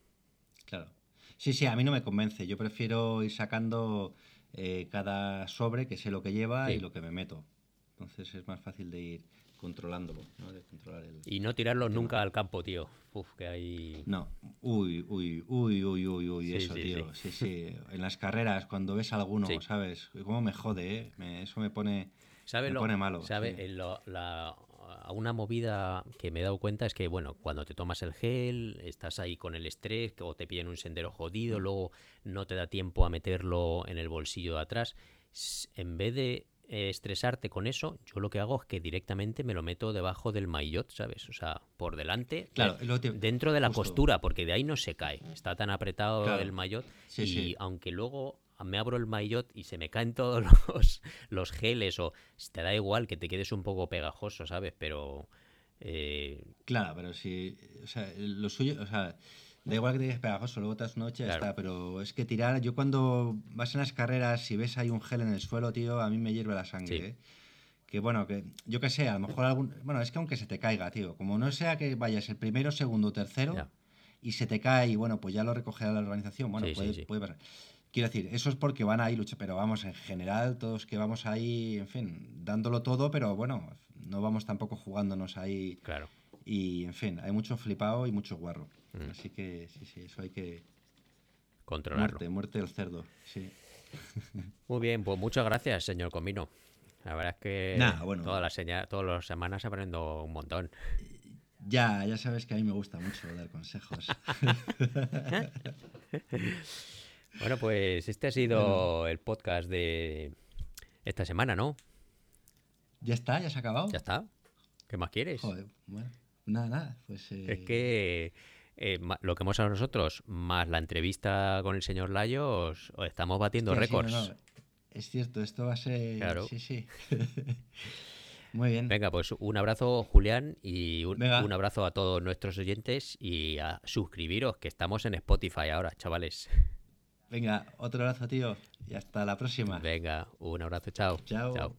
Claro. Sí, sí, a mí no me convence. Yo prefiero ir sacando eh, cada sobre, que sé lo que lleva Sí. y lo que me meto. Entonces es más fácil de ir controlándolo, ¿no? De controlar el... Y no tirarlo nunca al campo, tío. Uf, que hay... No, uy, uy, uy, uy, uy, uy, Sí, eso, sí, tío. Sí. sí, En las carreras, cuando ves a alguno. ¿sabes? Cómo me jode, ¿eh? Me- eso me pone... ¿Sabe me lo- pone malo, sabe? lo- la- una movida que me he dado cuenta es que, bueno, cuando te tomas el gel, estás ahí con el estrés, o te pillan un sendero Mm. jodido, luego no te da tiempo a meterlo en el bolsillo de atrás. En vez de eh, estresarte con eso, yo lo que hago es que directamente me lo meto debajo del maillot, ¿sabes? O sea, por delante, Claro, te- dentro de la justo. costura, porque de ahí no se cae. Está tan apretado Claro. el maillot Sí, y sí. aunque luego me abro el maillot y se me caen todos los, los geles o te da igual que te quedes un poco pegajoso, ¿sabes? Pero eh, Claro, pero si... O sea, lo suyo... O sea, da igual que te digas pegajoso, luego te das noche Claro. está. Pero es que tirar... Yo cuando vas en las carreras y ves ahí un gel en el suelo, tío, a mí me hierve la sangre, Sí. ¿eh? Que bueno, que yo que sé, a lo mejor algún... Bueno, es que aunque se te caiga, tío. Como no sea que vayas el primero, segundo, tercero Ya. y se te cae y bueno, pues ya lo recogerá la organización. Bueno, Sí, sí, puede, sí. puede pasar. Quiero decir, eso es porque van ahí lucha, pero vamos, en general, todos que vamos ahí, en fin, dándolo todo, pero bueno, no vamos tampoco jugándonos ahí. claro. Y en fin, hay mucho flipado y mucho guarro. Mm. Así que sí, sí, eso hay que. Controlarlo. Muerte, muerte del cerdo. Sí. Muy bien, pues muchas gracias, señor Comino. La verdad es que Nah, bueno. todas las seña- todas las semanas aprendo un montón. Ya, ya sabes que a mí me gusta mucho dar consejos. Bueno, pues este ha sido el podcast de esta semana, ¿no? ¿Ya está? ¿Ya se ha acabado? Ya está. ¿Qué más quieres? Joder, bueno, nada, nada. Pues, Es eh, que eh, lo que hemos hablado nosotros, más la entrevista con el señor Layos, os estamos batiendo hostia, sí, no, récords. no, Es cierto, esto va a ser... Claro. Sí, sí. Muy bien. Venga, pues un abrazo, Julián, y un abrazo a todos nuestros oyentes y a suscribiros, que estamos en Spotify ahora, chavales. Venga, otro abrazo, tío. Y hasta la próxima. Venga, un abrazo, chao. Chao. chao.